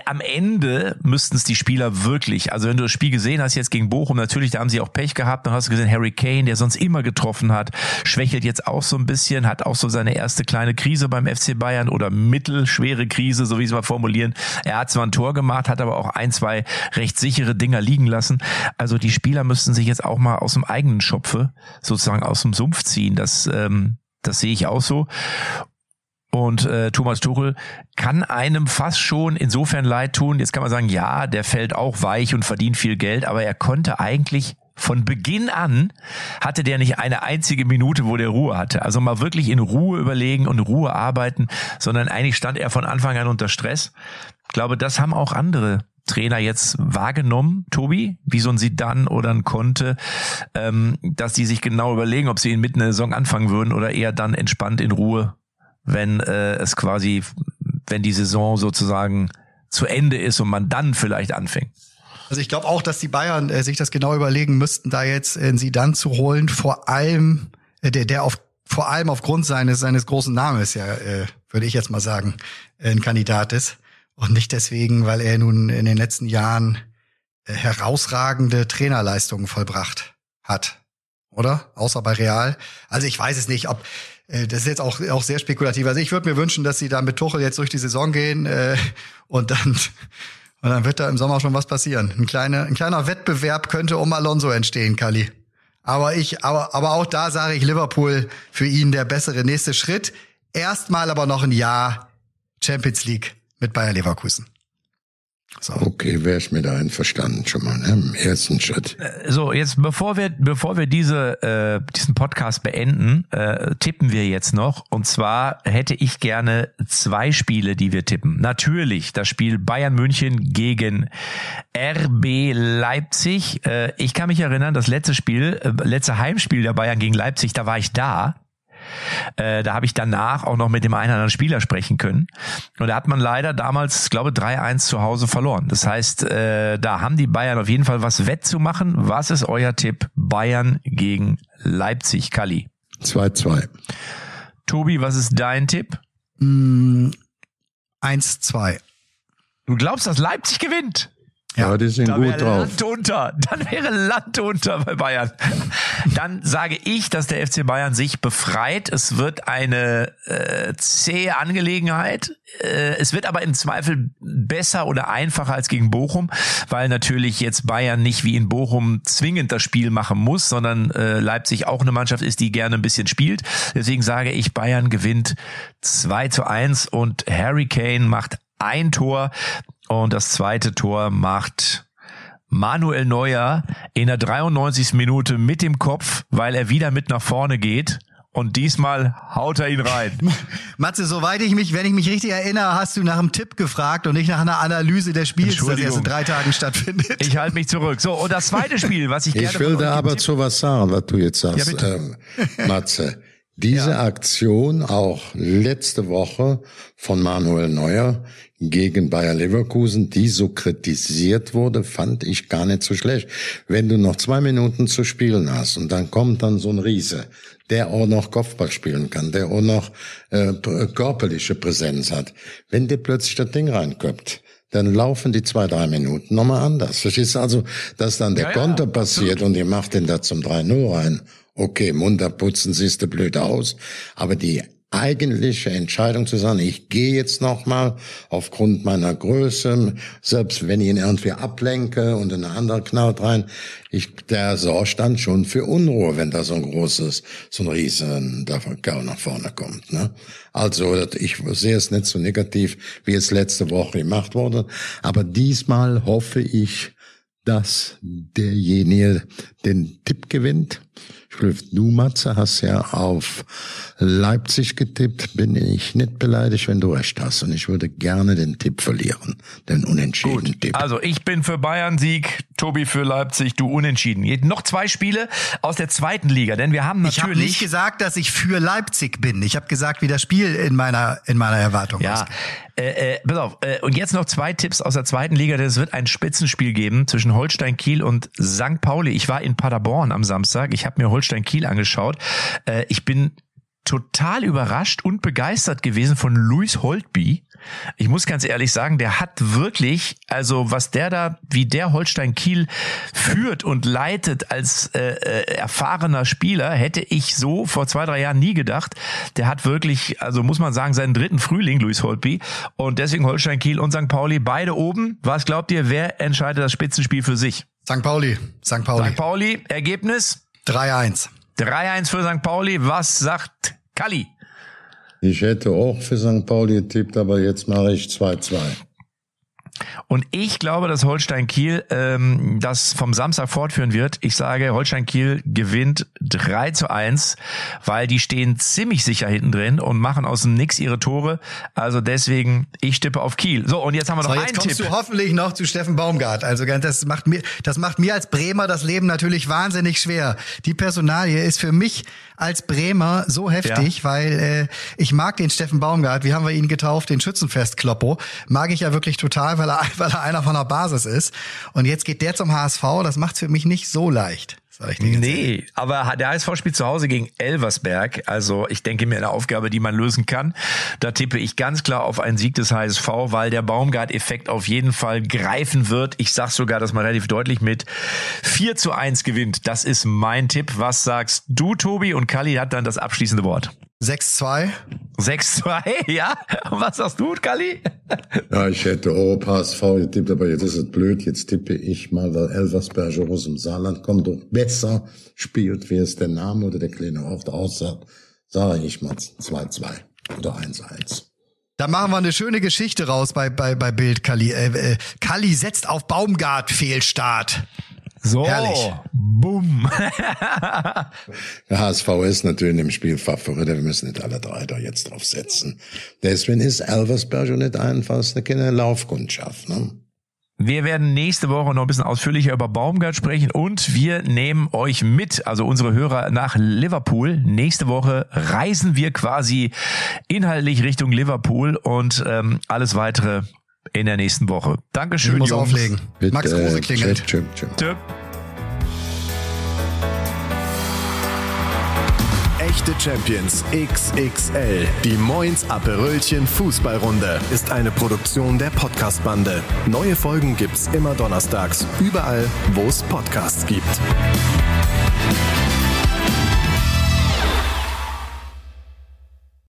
am Ende müssten es die Spieler wirklich, also wenn du das Spiel gesehen hast jetzt gegen Bochum, natürlich, da haben sie auch Pech gehabt, dann hast du gesehen, Harry Kane, der sonst immer getroffen hat, schwächelt jetzt auch so ein bisschen, hat auch so seine erste kleine Krise beim FC Bayern oder mittelschwere Krise, so wie sie mal formulieren. Er hat zwar ein Tor gemacht, hat aber auch ein, zwei recht sichere Dinger liegen lassen. Also die Spieler müssten sich jetzt auch mal aus dem eigenen Schopfe, sozusagen aus dem Sumpf ziehen. Das, ähm, das sehe ich auch so. Und äh, Thomas Tuchel kann einem fast schon insofern leid tun. Jetzt kann man sagen, ja, der fällt auch weich und verdient viel Geld, aber er konnte eigentlich von Beginn an hatte der nicht eine einzige Minute, wo der Ruhe hatte. Also mal wirklich in Ruhe überlegen und Ruhe arbeiten, sondern eigentlich stand er von Anfang an unter Stress. Ich glaube, das haben auch andere Trainer jetzt wahrgenommen, Tobi, wie so ein Sidan oder ein Conte, ähm, dass die sich genau überlegen, ob sie ihn mitten in der Saison anfangen würden oder eher dann entspannt in Ruhe, wenn äh, es quasi, wenn die Saison sozusagen zu Ende ist und man dann vielleicht anfängt. Also ich glaube auch, dass die Bayern äh, sich das genau überlegen müssten, da jetzt äh, sie dann zu holen, vor allem äh, der der auf vor allem aufgrund seines seines großen Namens ja äh, würde ich jetzt mal sagen ein Kandidat ist und nicht deswegen, weil er nun in den letzten Jahren äh, herausragende Trainerleistungen vollbracht hat, oder? Außer bei Real. Also ich weiß es nicht, ob äh, das ist jetzt auch auch sehr spekulativ. Also ich würde mir wünschen, dass sie da mit Tuchel jetzt durch die Saison gehen äh, und dann und dann wird da im Sommer schon was passieren. Ein kleiner, ein kleiner Wettbewerb könnte um Alonso entstehen, Kali. Aber ich, aber, aber auch da sage ich Liverpool für ihn der bessere nächste Schritt. Erstmal aber noch ein Jahr Champions League mit Bayer Leverkusen. So. Okay, wäre ich mit einverstanden schon mal ne? im ersten Schritt. Äh, so, jetzt bevor wir bevor wir diese äh, diesen Podcast beenden, äh, tippen wir jetzt noch. Und zwar hätte ich gerne zwei Spiele, die wir tippen. Natürlich das Spiel Bayern München gegen RB Leipzig. Äh, ich kann mich erinnern, das letzte Spiel, äh, letzte Heimspiel der Bayern gegen Leipzig, da war ich da. Äh, da habe ich danach auch noch mit dem einen oder anderen Spieler sprechen können. Und da hat man leider damals, glaube 3-1 zu Hause verloren. Das heißt, äh, da haben die Bayern auf jeden Fall was wettzumachen. Was ist euer Tipp? Bayern gegen Leipzig, Kali. 2-2. Tobi, was ist dein Tipp? Mm, 1-2. Du glaubst, dass Leipzig gewinnt? Ja, ja die sind da gut drauf. Land unter. Dann wäre Land unter bei Bayern. Dann sage ich, dass der FC Bayern sich befreit. Es wird eine äh, zähe Angelegenheit. Äh, es wird aber im Zweifel besser oder einfacher als gegen Bochum, weil natürlich jetzt Bayern nicht wie in Bochum zwingend das Spiel machen muss, sondern äh, Leipzig auch eine Mannschaft ist, die gerne ein bisschen spielt. Deswegen sage ich, Bayern gewinnt 2 zu 1 und Harry Kane macht ein Tor. Und das zweite Tor macht Manuel Neuer in der 93. Minute mit dem Kopf, weil er wieder mit nach vorne geht. Und diesmal haut er ihn rein. Matze, soweit ich mich, wenn ich mich richtig erinnere, hast du nach einem Tipp gefragt und nicht nach einer Analyse des Spiels, das erst in drei Tagen stattfindet. Ich halte mich zurück. So, und das zweite Spiel, was ich, ich gerne... Ich will da aber zu was sagen, was du jetzt sagst, ja, ähm, Matze. Diese ja. Aktion auch letzte Woche von Manuel Neuer gegen Bayer Leverkusen, die so kritisiert wurde, fand ich gar nicht so schlecht. Wenn du noch zwei Minuten zu spielen hast und dann kommt dann so ein Riese, der auch noch Kopfball spielen kann, der auch noch äh, körperliche Präsenz hat, wenn dir plötzlich das Ding reinköpft, dann laufen die zwei, drei Minuten nochmal anders. Verstehst du also, dass dann der ja, Konter ja, passiert und ihr macht den da zum 3-0 rein. Okay, munter putzen siehst du blöd aus, aber die eigentliche Entscheidung zu sagen, ich gehe jetzt nochmal aufgrund meiner Größe, selbst wenn ich ihn irgendwie ablenke und in eine andere knallt rein, ich, der sorgt dann schon für Unruhe, wenn da so ein großes, so ein riesen Kerl nach vorne kommt. Ne? Also ich sehe es nicht so negativ, wie es letzte Woche gemacht wurde, aber diesmal hoffe ich, dass derjenige den Tipp gewinnt Du, Matze, hast ja auf Leipzig getippt. Bin ich nicht beleidigt, wenn du recht hast. Und ich würde gerne den Tipp verlieren. Den unentschieden Tipp. Also ich bin für Bayern Sieg, Tobi für Leipzig, du unentschieden. Noch zwei Spiele aus der zweiten Liga, denn wir haben natürlich... Ich habe nicht gesagt, dass ich für Leipzig bin. Ich habe gesagt, wie das Spiel in meiner, in meiner Erwartung ja, ist. Äh, äh, pass auf, äh, und jetzt noch zwei Tipps aus der zweiten Liga. Es wird ein Spitzenspiel geben zwischen Holstein Kiel und St. Pauli. Ich war in Paderborn am Samstag. Ich habe mir Holstein Kiel angeschaut. Äh, ich bin total überrascht und begeistert gewesen von Luis Holtby. Ich muss ganz ehrlich sagen, der hat wirklich, also was der da, wie der Holstein Kiel führt und leitet als äh, äh, erfahrener Spieler, hätte ich so vor zwei, drei Jahren nie gedacht. Der hat wirklich, also muss man sagen, seinen dritten Frühling, Luis Holtby. Und deswegen Holstein Kiel und St. Pauli beide oben. Was glaubt ihr, wer entscheidet das Spitzenspiel für sich? St. Pauli. St. Pauli. St. Pauli, Ergebnis? 3-1. 3-1 für St. Pauli. Was sagt Kalli? Ich hätte auch für St. Pauli getippt, aber jetzt mache ich 2-2. Und ich glaube, dass Holstein Kiel ähm, das vom Samstag fortführen wird. Ich sage, Holstein Kiel gewinnt 3 zu 1, weil die stehen ziemlich sicher hinten drin und machen aus dem Nix ihre Tore. Also deswegen, ich tippe auf Kiel. So, und jetzt haben wir noch so, jetzt einen kommst Tipp. du hoffentlich noch zu Steffen Baumgart. Also das macht mir, das macht mir als Bremer das Leben natürlich wahnsinnig schwer. Die Personalie ist für mich als Bremer so heftig, ja. weil äh, ich mag den Steffen Baumgart. Wie haben wir ihn getauft? Den Schützenfest-Kloppo. Mag ich ja wirklich total, weil er, weil er einer von der Basis ist. Und jetzt geht der zum HSV. Das macht's für mich nicht so leicht. Nee, aber der HSV spielt zu Hause gegen Elversberg. Also ich denke mir eine Aufgabe, die man lösen kann. Da tippe ich ganz klar auf einen Sieg des HSV, weil der Baumgart-Effekt auf jeden Fall greifen wird. Ich sag sogar, dass man relativ deutlich mit 4 zu 1 gewinnt. Das ist mein Tipp. Was sagst du, Tobi? Und Kali hat dann das abschließende Wort. 6-2. 6-2, ja. Und was sagst du, Kali? Ja, ich hätte Europass V getippt, aber jetzt ist es blöd. Jetzt tippe ich mal, weil Elversberger aus dem Saarland kommt doch besser spielt, wie es der Name oder der kleine Ort aussagt. Sage ich mal 2-2 oder 1-1. Da machen wir eine schöne Geschichte raus bei, bei, bei Bild, Kali. Äh, äh, Kali setzt auf Baumgart Fehlstart. So, Herrlich. bumm. Der HSV ist natürlich im Spiel Favorit, wir müssen nicht alle drei da jetzt drauf setzen. Deswegen ist Elversberger nicht einfach eine Laufkundschaft. Ne? Wir werden nächste Woche noch ein bisschen ausführlicher über Baumgart sprechen und wir nehmen euch mit, also unsere Hörer nach Liverpool. Nächste Woche reisen wir quasi inhaltlich Richtung Liverpool und ähm, alles weitere in der nächsten Woche. Dankeschön, ich muss Jungs. auflegen. Bitte, Max Kruse klingelt. Tschüss, tschüss, tschüss. Echte Champions XXL. Die Moins Aperölchen Fußballrunde ist eine Produktion der Podcastbande. Neue Folgen gibt's immer donnerstags, überall, wo es Podcasts gibt.